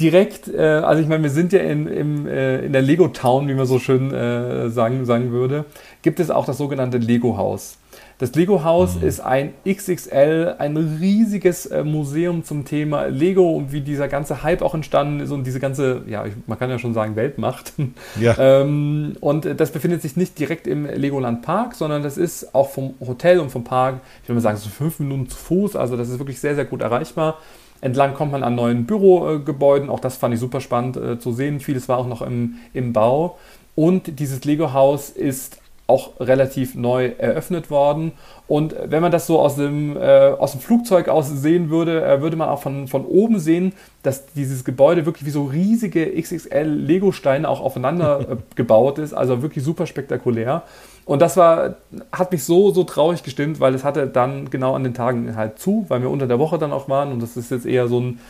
direkt, äh, also ich meine, wir sind ja in, im, äh, in der Lego Town, wie man so schön äh, sagen, sagen würde, gibt es auch das sogenannte Lego Haus. Das Lego Haus mhm. ist ein XXL, ein riesiges äh, Museum zum Thema Lego und wie dieser ganze Hype auch entstanden ist und diese ganze, ja, man kann ja schon sagen, Weltmacht. Ja. ähm, und das befindet sich nicht direkt im Legoland Park, sondern das ist auch vom Hotel und vom Park, ich würde mal sagen, so fünf Minuten zu Fuß, also das ist wirklich sehr, sehr gut erreichbar. Entlang kommt man an neuen Bürogebäuden, auch das fand ich super spannend äh, zu sehen. Vieles war auch noch im, im Bau. Und dieses Lego-Haus ist auch relativ neu eröffnet worden. Und wenn man das so aus dem, äh, aus dem Flugzeug aus sehen würde, äh, würde man auch von, von oben sehen, dass dieses Gebäude wirklich wie so riesige XXL-Lego-Steine auch aufeinander äh, gebaut ist. Also wirklich super spektakulär. Und das war, hat mich so, so traurig gestimmt, weil es hatte dann genau an den Tagen halt zu, weil wir unter der Woche dann auch waren. Und das ist jetzt eher so ein,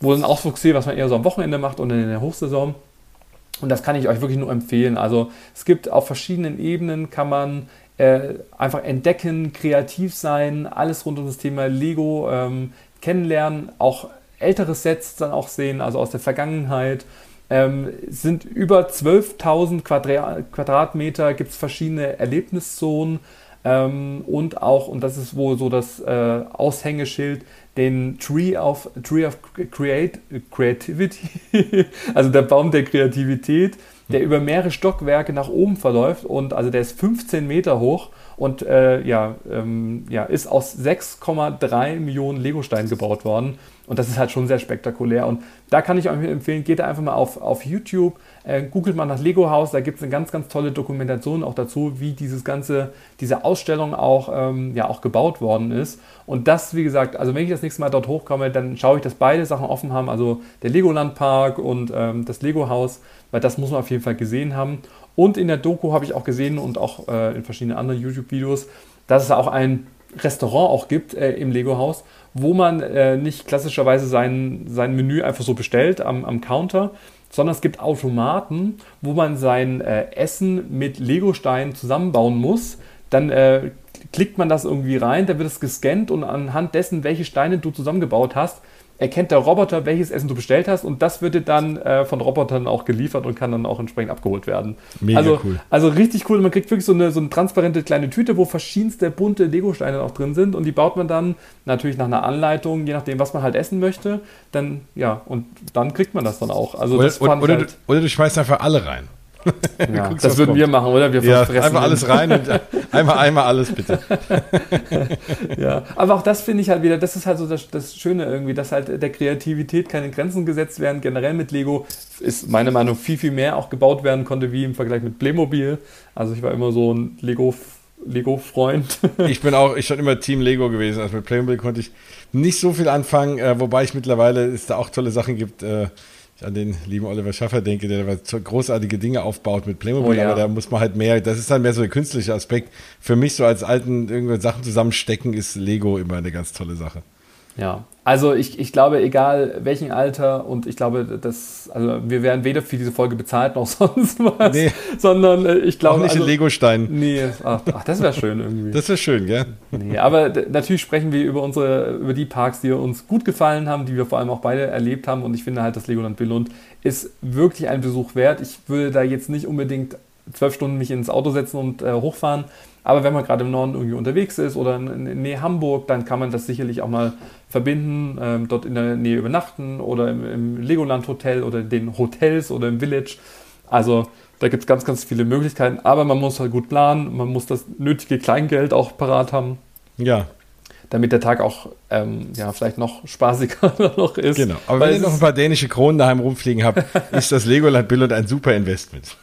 wohl ein Ausflugsziel, was man eher so am Wochenende macht und in der Hochsaison. Und das kann ich euch wirklich nur empfehlen. Also es gibt auf verschiedenen Ebenen, kann man äh, einfach entdecken, kreativ sein, alles rund um das Thema Lego ähm, kennenlernen, auch ältere Sets dann auch sehen, also aus der Vergangenheit. Ähm, sind über 12.000 Quadra Quadratmeter, gibt es verschiedene Erlebniszonen ähm, und auch, und das ist wohl so das äh, Aushängeschild, den Tree of, Tree of Create, Creativity, also der Baum der Kreativität, der über mehrere Stockwerke nach oben verläuft und also der ist 15 Meter hoch und äh, ja, ähm, ja, ist aus 6,3 Millionen Lego-Steinen gebaut worden. Und das ist halt schon sehr spektakulär. Und da kann ich euch empfehlen, geht da einfach mal auf, auf YouTube, äh, googelt mal nach Lego Haus, da gibt es eine ganz, ganz tolle Dokumentation auch dazu, wie dieses ganze, diese Ausstellung auch, ähm, ja, auch gebaut worden ist. Und das, wie gesagt, also wenn ich das nächste Mal dort hochkomme, dann schaue ich, dass beide Sachen offen haben, also der Legoland Park und ähm, das Lego Haus, weil das muss man auf jeden Fall gesehen haben. Und in der Doku habe ich auch gesehen und auch äh, in verschiedenen anderen YouTube-Videos, dass es auch ein Restaurant auch gibt äh, im Lego-Haus, wo man äh, nicht klassischerweise sein, sein Menü einfach so bestellt am, am Counter, sondern es gibt Automaten, wo man sein äh, Essen mit Lego-Steinen zusammenbauen muss. Dann äh, klickt man das irgendwie rein, da wird es gescannt und anhand dessen, welche Steine du zusammengebaut hast, erkennt der Roboter, welches Essen du bestellt hast und das wird dir dann äh, von Robotern auch geliefert und kann dann auch entsprechend abgeholt werden. Mega also, cool. Also richtig cool. Man kriegt wirklich so eine, so eine transparente kleine Tüte, wo verschiedenste bunte Lego-Steine auch drin sind und die baut man dann natürlich nach einer Anleitung, je nachdem, was man halt essen möchte. Dann, ja, und dann kriegt man das dann auch. Also oder, das oder, oder, halt, du, oder du schmeißt einfach alle rein. Ja, das würden wir machen, oder? Wir ja, einfach alles rein und einmal, einmal alles bitte. ja, aber auch das finde ich halt wieder, das ist halt so das, das Schöne irgendwie, dass halt der Kreativität keine Grenzen gesetzt werden. Generell mit Lego ist meine Meinung viel, viel mehr auch gebaut werden konnte, wie im Vergleich mit Playmobil. Also ich war immer so ein Lego Lego-Freund. ich bin auch, ich schon immer Team Lego gewesen. Also mit Playmobil konnte ich nicht so viel anfangen, äh, wobei ich mittlerweile es da auch tolle Sachen gibt. Äh, an den lieben Oliver Schaffer denke, der großartige Dinge aufbaut mit Playmobil, oh, ja. aber da muss man halt mehr, das ist dann mehr so der künstliche Aspekt. Für mich so als alten irgendwelche Sachen zusammenstecken ist Lego immer eine ganz tolle Sache. Ja, also ich, ich glaube, egal welchen Alter und ich glaube, dass, also wir werden weder für diese Folge bezahlt noch sonst was, nee. sondern äh, ich glaube. Auch nicht also, in Lego-Stein. Nee, ach, ach das wäre schön irgendwie. Das wäre schön, gell? Nee, aber natürlich sprechen wir über unsere, über die Parks, die uns gut gefallen haben, die wir vor allem auch beide erlebt haben und ich finde halt, das Legoland Billund ist wirklich ein Besuch wert. Ich würde da jetzt nicht unbedingt zwölf Stunden mich ins Auto setzen und äh, hochfahren, aber wenn man gerade im Norden irgendwie unterwegs ist oder in, Nähe Hamburg, dann kann man das sicherlich auch mal verbinden, ähm, dort in der Nähe übernachten oder im, im Legoland Hotel oder den Hotels oder im Village. Also da gibt es ganz, ganz viele Möglichkeiten, aber man muss halt gut planen, man muss das nötige Kleingeld auch parat haben. Ja, damit der Tag auch ähm, ja, vielleicht noch spaßiger noch ist. Genau. Aber wenn ihr noch ein paar dänische Kronen daheim rumfliegen habt, ist das Legoland Billund ein super Investment.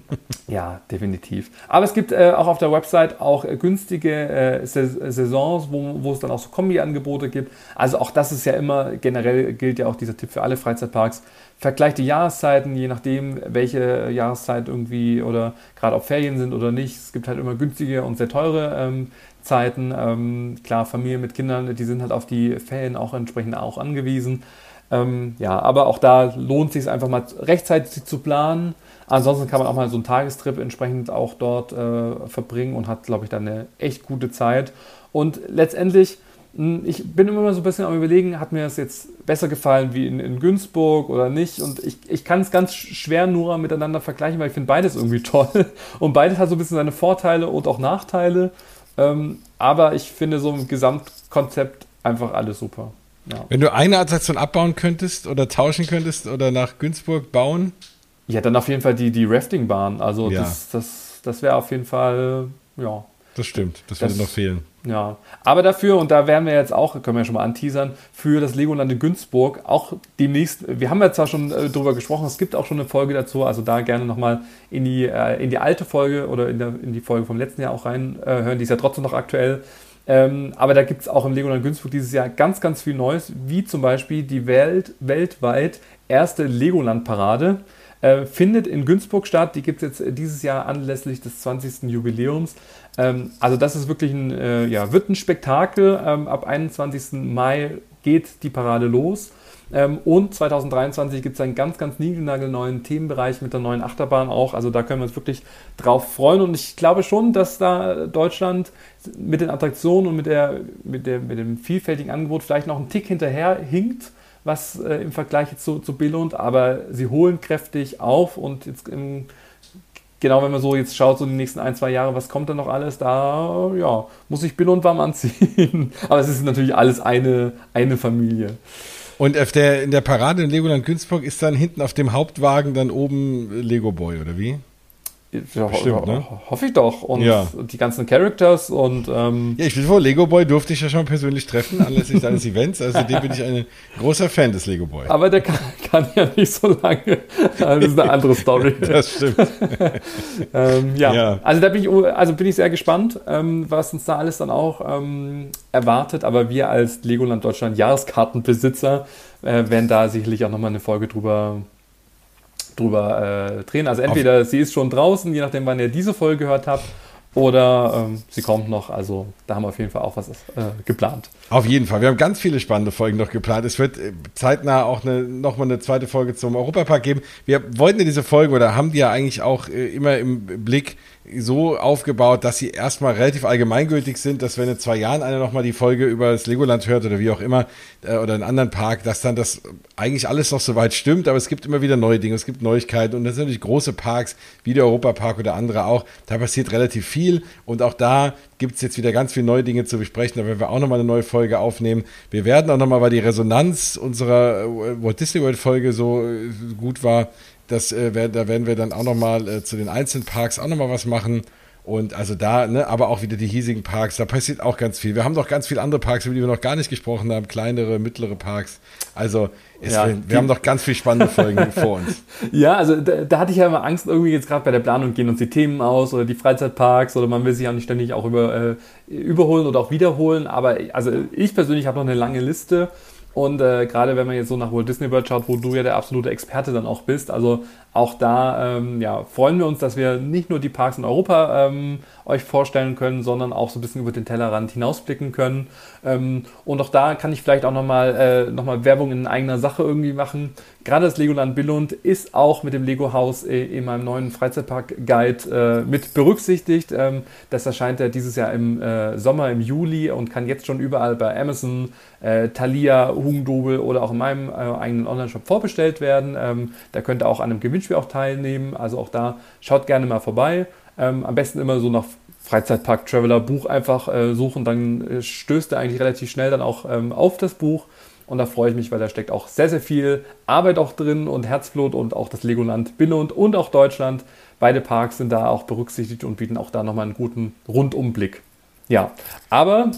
ja, definitiv. Aber es gibt äh, auch auf der Website auch äh, günstige äh, Saisons, wo, wo es dann auch so Kombi-Angebote gibt. Also auch das ist ja immer, generell gilt ja auch dieser Tipp für alle Freizeitparks. Vergleicht die Jahreszeiten, je nachdem, welche Jahreszeit irgendwie oder gerade ob Ferien sind oder nicht. Es gibt halt immer günstige und sehr teure ähm, Zeiten. Ähm, klar, Familien mit Kindern, die sind halt auf die Ferien auch entsprechend auch angewiesen. Ähm, ja, aber auch da lohnt es sich einfach mal rechtzeitig zu planen. Ansonsten kann man auch mal so einen Tagestrip entsprechend auch dort äh, verbringen und hat, glaube ich, dann eine echt gute Zeit. Und letztendlich, hm, ich bin immer so ein bisschen am Überlegen, hat mir das jetzt besser gefallen wie in, in Günzburg oder nicht? Und ich, ich kann es ganz schwer nur miteinander vergleichen, weil ich finde beides irgendwie toll. Und beides hat so ein bisschen seine Vorteile und auch Nachteile. Ähm, aber ich finde so im Gesamtkonzept einfach alles super. Ja. Wenn du eine Attraktion abbauen könntest oder tauschen könntest oder nach Günzburg bauen? Ja, dann auf jeden Fall die, die Raftingbahn. Also ja. das, das, das wäre auf jeden Fall, ja. Das stimmt, das würde noch fehlen. Ja, aber dafür, und da werden wir jetzt auch, können wir ja schon mal anteasern, für das Legoland in Günzburg auch demnächst, wir haben ja zwar schon äh, drüber gesprochen, es gibt auch schon eine Folge dazu, also da gerne nochmal in die, äh, in die alte Folge oder in, der, in die Folge vom letzten Jahr auch reinhören, äh, die ist ja trotzdem noch aktuell. Ähm, aber da gibt es auch im Legoland Günzburg dieses Jahr ganz, ganz viel Neues, wie zum Beispiel die Welt, weltweit erste Legoland-Parade. Äh, findet in Günzburg statt. Die gibt es jetzt dieses Jahr anlässlich des 20. Jubiläums. Ähm, also das ist wirklich ein, äh, ja, wird ein Spektakel. Ähm, ab 21. Mai geht die Parade los. Ähm, und 2023 gibt es einen ganz, ganz niegelnagelneuen Themenbereich mit der neuen Achterbahn auch. Also da können wir uns wirklich drauf freuen. Und ich glaube schon, dass da Deutschland mit den Attraktionen und mit, der, mit, der, mit dem vielfältigen Angebot vielleicht noch einen Tick hinterher hinkt was äh, im Vergleich zu, zu Billund, aber sie holen kräftig auf und jetzt im, genau, wenn man so jetzt schaut, so die nächsten ein, zwei Jahre, was kommt da noch alles, da ja, muss ich Billund warm anziehen. aber es ist natürlich alles eine, eine Familie. Und auf der, in der Parade in Legoland Günzburg ist dann hinten auf dem Hauptwagen dann oben Lego Boy, oder wie? Bestimmt, ne? Hoffe ich doch. Und ja. die ganzen Characters und. Ähm ja, ich bin vor, Lego Boy durfte ich ja schon persönlich treffen, anlässlich deines Events. Also dem bin ich ein großer Fan des Lego Boy. Aber der kann, kann ja nicht so lange. Das ist eine andere Story. das stimmt. ähm, ja. ja. also da bin ich, also bin ich sehr gespannt, ähm, was uns da alles dann auch ähm, erwartet. Aber wir als Legoland Deutschland Jahreskartenbesitzer äh, werden da sicherlich auch nochmal eine Folge drüber drüber äh, drehen. Also entweder Auf sie ist schon draußen, je nachdem, wann ihr diese Folge gehört habt, oder ähm, sie kommt noch. Also da haben wir auf jeden Fall auch was äh, geplant. Auf jeden Fall. Wir haben ganz viele spannende Folgen noch geplant. Es wird äh, zeitnah auch eine, nochmal eine zweite Folge zum Europapark geben. Wir wollten ja diese Folgen oder haben die ja eigentlich auch äh, immer im Blick so aufgebaut, dass sie erstmal relativ allgemeingültig sind, dass wenn in zwei Jahren einer nochmal die Folge über das Legoland hört oder wie auch immer äh, oder einen anderen Park, dass dann das eigentlich alles noch soweit stimmt, aber es gibt immer wieder neue Dinge, es gibt Neuigkeiten und das sind natürlich große Parks wie der Europapark oder andere auch. Da passiert relativ viel und auch da gibt es jetzt wieder ganz viele neue Dinge zu besprechen. Da werden wir auch nochmal eine neue Folge aufnehmen. Wir werden auch nochmal, weil die Resonanz unserer äh, Walt Disney World Folge so äh, gut war, das, äh, da werden wir dann auch nochmal äh, zu den einzelnen Parks auch nochmal was machen. Und also da, ne, aber auch wieder die hiesigen Parks, da passiert auch ganz viel. Wir haben doch ganz viele andere Parks, über die wir noch gar nicht gesprochen haben, kleinere, mittlere Parks. Also ja, wir, wir haben doch ganz viele spannende Folgen vor uns. Ja, also da, da, hatte ich ja immer Angst, irgendwie jetzt gerade bei der Planung gehen uns die Themen aus oder die Freizeitparks oder man will sich auch nicht ständig auch über, äh, überholen oder auch wiederholen. Aber also ich persönlich habe noch eine lange Liste und äh, gerade wenn man jetzt so nach Walt Disney World schaut, wo du ja der absolute Experte dann auch bist, also auch da ähm, ja, freuen wir uns, dass wir nicht nur die Parks in Europa ähm, euch vorstellen können, sondern auch so ein bisschen über den Tellerrand hinausblicken können. Ähm, und auch da kann ich vielleicht auch nochmal äh, noch Werbung in eigener Sache irgendwie machen. Gerade das Legoland Billund ist auch mit dem Lego Haus äh, in meinem neuen Freizeitpark-Guide äh, mit berücksichtigt. Ähm, das erscheint ja dieses Jahr im äh, Sommer, im Juli und kann jetzt schon überall bei Amazon, äh, Thalia, Hugendubel oder auch in meinem äh, eigenen Online-Shop vorbestellt werden. Ähm, da könnt ihr auch an einem Gewinnspiel auch teilnehmen. Also auch da schaut gerne mal vorbei. Ähm, am besten immer so nach Freizeitpark Traveler Buch einfach äh, suchen, dann äh, stößt er eigentlich relativ schnell dann auch ähm, auf das Buch. Und da freue ich mich, weil da steckt auch sehr, sehr viel Arbeit auch drin und Herzblut und auch das Legoland Billund und auch Deutschland. Beide Parks sind da auch berücksichtigt und bieten auch da nochmal einen guten Rundumblick. Ja, aber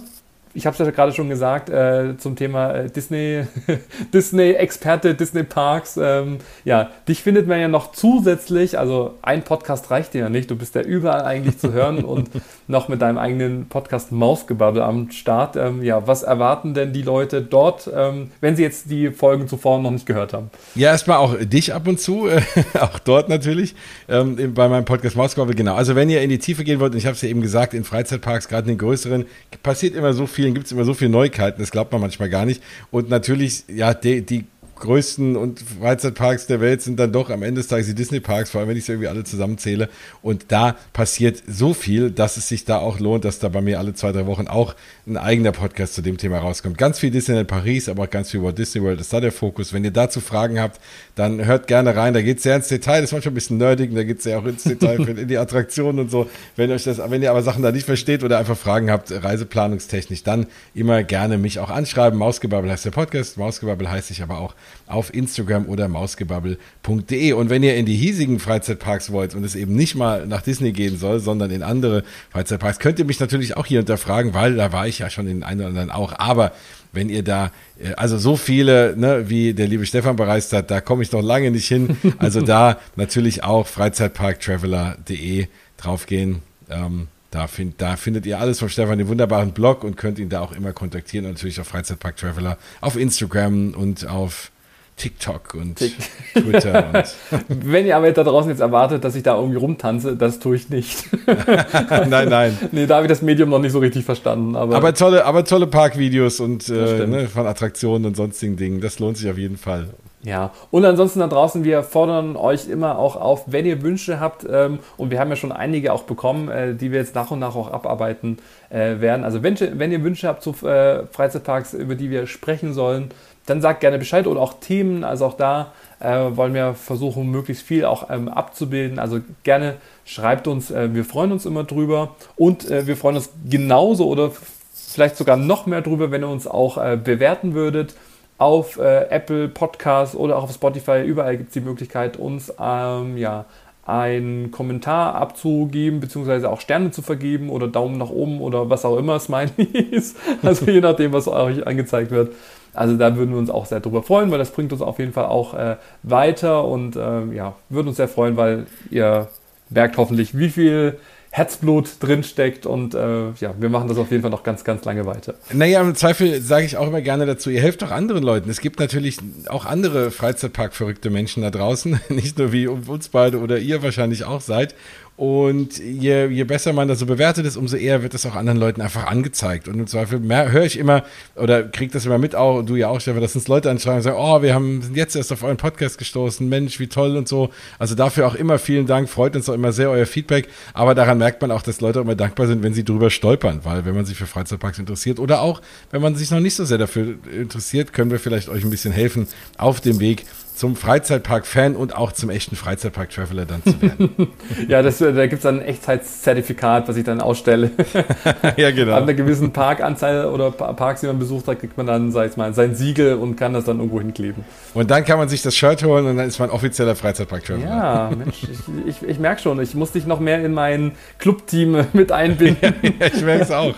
ich habe es ja gerade schon gesagt, äh, zum Thema äh, Disney, Disney-Experte, Disney-Parks. Ähm, ja, dich findet man ja noch zusätzlich, also ein Podcast reicht dir ja nicht, du bist ja überall eigentlich zu hören und noch mit deinem eigenen Podcast Mausgebabbel am Start. Ähm, ja, was erwarten denn die Leute dort, ähm, wenn sie jetzt die Folgen zuvor noch nicht gehört haben? Ja, erstmal auch dich ab und zu, äh, auch dort natürlich, ähm, bei meinem Podcast Mausgebabbel, genau. Also wenn ihr in die Tiefe gehen wollt, und ich habe es ja eben gesagt, in Freizeitparks, gerade in den größeren, passiert immer so viel Spielen gibt es immer so viele Neuigkeiten, das glaubt man manchmal gar nicht. Und natürlich, ja, die, die größten und Freizeitparks der Welt sind dann doch am Ende des Tages die Disney-Parks, vor allem wenn ich sie irgendwie alle zusammenzähle. Und da passiert so viel, dass es sich da auch lohnt, dass da bei mir alle zwei, drei Wochen auch ein eigener Podcast zu dem Thema rauskommt. Ganz viel Disneyland Paris, aber auch ganz viel Walt Disney World ist da der Fokus. Wenn ihr dazu Fragen habt, dann hört gerne rein. Da geht es sehr ins Detail. Das ist manchmal ein bisschen nerdig, da geht es ja auch ins Detail in die Attraktionen und so. Wenn euch das, wenn ihr aber Sachen da nicht versteht oder einfach Fragen habt, reiseplanungstechnisch, dann immer gerne mich auch anschreiben. Mausgebabbel heißt der Podcast. Mausgebabbel heißt ich aber auch auf Instagram oder mausgebabbel.de. Und wenn ihr in die hiesigen Freizeitparks wollt und es eben nicht mal nach Disney gehen soll, sondern in andere Freizeitparks, könnt ihr mich natürlich auch hier hinterfragen, weil da war ich ja schon in einen oder anderen auch. Aber wenn ihr da, äh, also so viele, ne, wie der liebe Stefan bereist hat, da komme ich noch lange nicht hin. Also da natürlich auch freizeitparktraveler.de draufgehen. Ähm, da, find, da, findet ihr alles von Stefan, den wunderbaren Blog und könnt ihn da auch immer kontaktieren. Und natürlich auf Freizeitpark Traveler auf Instagram und auf TikTok und Tick. Twitter. Und Wenn ihr aber da draußen jetzt erwartet, dass ich da irgendwie rumtanze, das tue ich nicht. nein, nein. Nee, da habe ich das Medium noch nicht so richtig verstanden. Aber, aber tolle, aber tolle Parkvideos und äh, ne, von Attraktionen und sonstigen Dingen. Das lohnt sich auf jeden Fall. Ja, und ansonsten da draußen, wir fordern euch immer auch auf, wenn ihr Wünsche habt, ähm, und wir haben ja schon einige auch bekommen, äh, die wir jetzt nach und nach auch abarbeiten äh, werden. Also wenn, wenn ihr Wünsche habt zu äh, Freizeitparks, über die wir sprechen sollen, dann sagt gerne Bescheid oder auch Themen. Also auch da äh, wollen wir versuchen, möglichst viel auch ähm, abzubilden. Also gerne schreibt uns, äh, wir freuen uns immer drüber und äh, wir freuen uns genauso oder vielleicht sogar noch mehr drüber, wenn ihr uns auch bewerten würdet auf äh, Apple Podcasts oder auch auf Spotify. Überall gibt es die Möglichkeit, uns ähm, ja, einen Kommentar abzugeben, beziehungsweise auch Sterne zu vergeben oder Daumen nach oben oder was auch immer Smiley ist. Also je nachdem, was euch angezeigt wird. Also da würden wir uns auch sehr drüber freuen, weil das bringt uns auf jeden Fall auch äh, weiter und äh, ja, würden uns sehr freuen, weil ihr merkt hoffentlich, wie viel Herzblut drinsteckt und äh, ja, wir machen das auf jeden Fall noch ganz, ganz lange weiter. Naja, im Zweifel sage ich auch immer gerne dazu, ihr helft auch anderen Leuten. Es gibt natürlich auch andere Freizeitpark-verrückte Menschen da draußen, nicht nur wie uns beide oder ihr wahrscheinlich auch seid. Und je, je besser man das so bewertet ist, umso eher wird es auch anderen Leuten einfach angezeigt. Und im Zweifel höre ich immer oder kriege das immer mit, auch du ja auch, Stefan, dass uns Leute anschreiben und sagen, oh, wir haben, sind jetzt erst auf euren Podcast gestoßen, Mensch, wie toll und so. Also dafür auch immer vielen Dank, freut uns auch immer sehr euer Feedback. Aber daran merkt man auch, dass Leute immer dankbar sind, wenn sie drüber stolpern, weil wenn man sich für Freizeitparks interessiert oder auch, wenn man sich noch nicht so sehr dafür interessiert, können wir vielleicht euch ein bisschen helfen auf dem Weg zum Freizeitpark-Fan und auch zum echten Freizeitpark-Traveler dann zu werden. ja, das, äh, da gibt es dann ein Echtheitszertifikat, was ich dann ausstelle. ja, genau. An einer gewissen Parkanzahl oder Parks, die man besucht hat, kriegt man dann, sag ich mal, sein Siegel und kann das dann irgendwo hinkleben. Und dann kann man sich das Shirt holen und dann ist man offizieller Freizeitpark-Traveler. Ja, Mensch, ich, ich, ich merke schon, ich muss dich noch mehr in mein Clubteam mit einbinden. ja, ich merke es auch.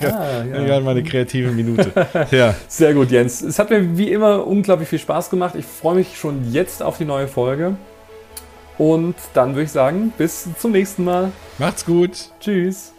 Ah, ja. Gerade meine kreative Minute. Ja. Sehr gut, Jens. Es hat mir wie immer unglaublich viel Spaß gemacht. Ich freue mich schon jetzt auf die neue Folge. Und dann würde ich sagen, bis zum nächsten Mal. Macht's gut. Tschüss.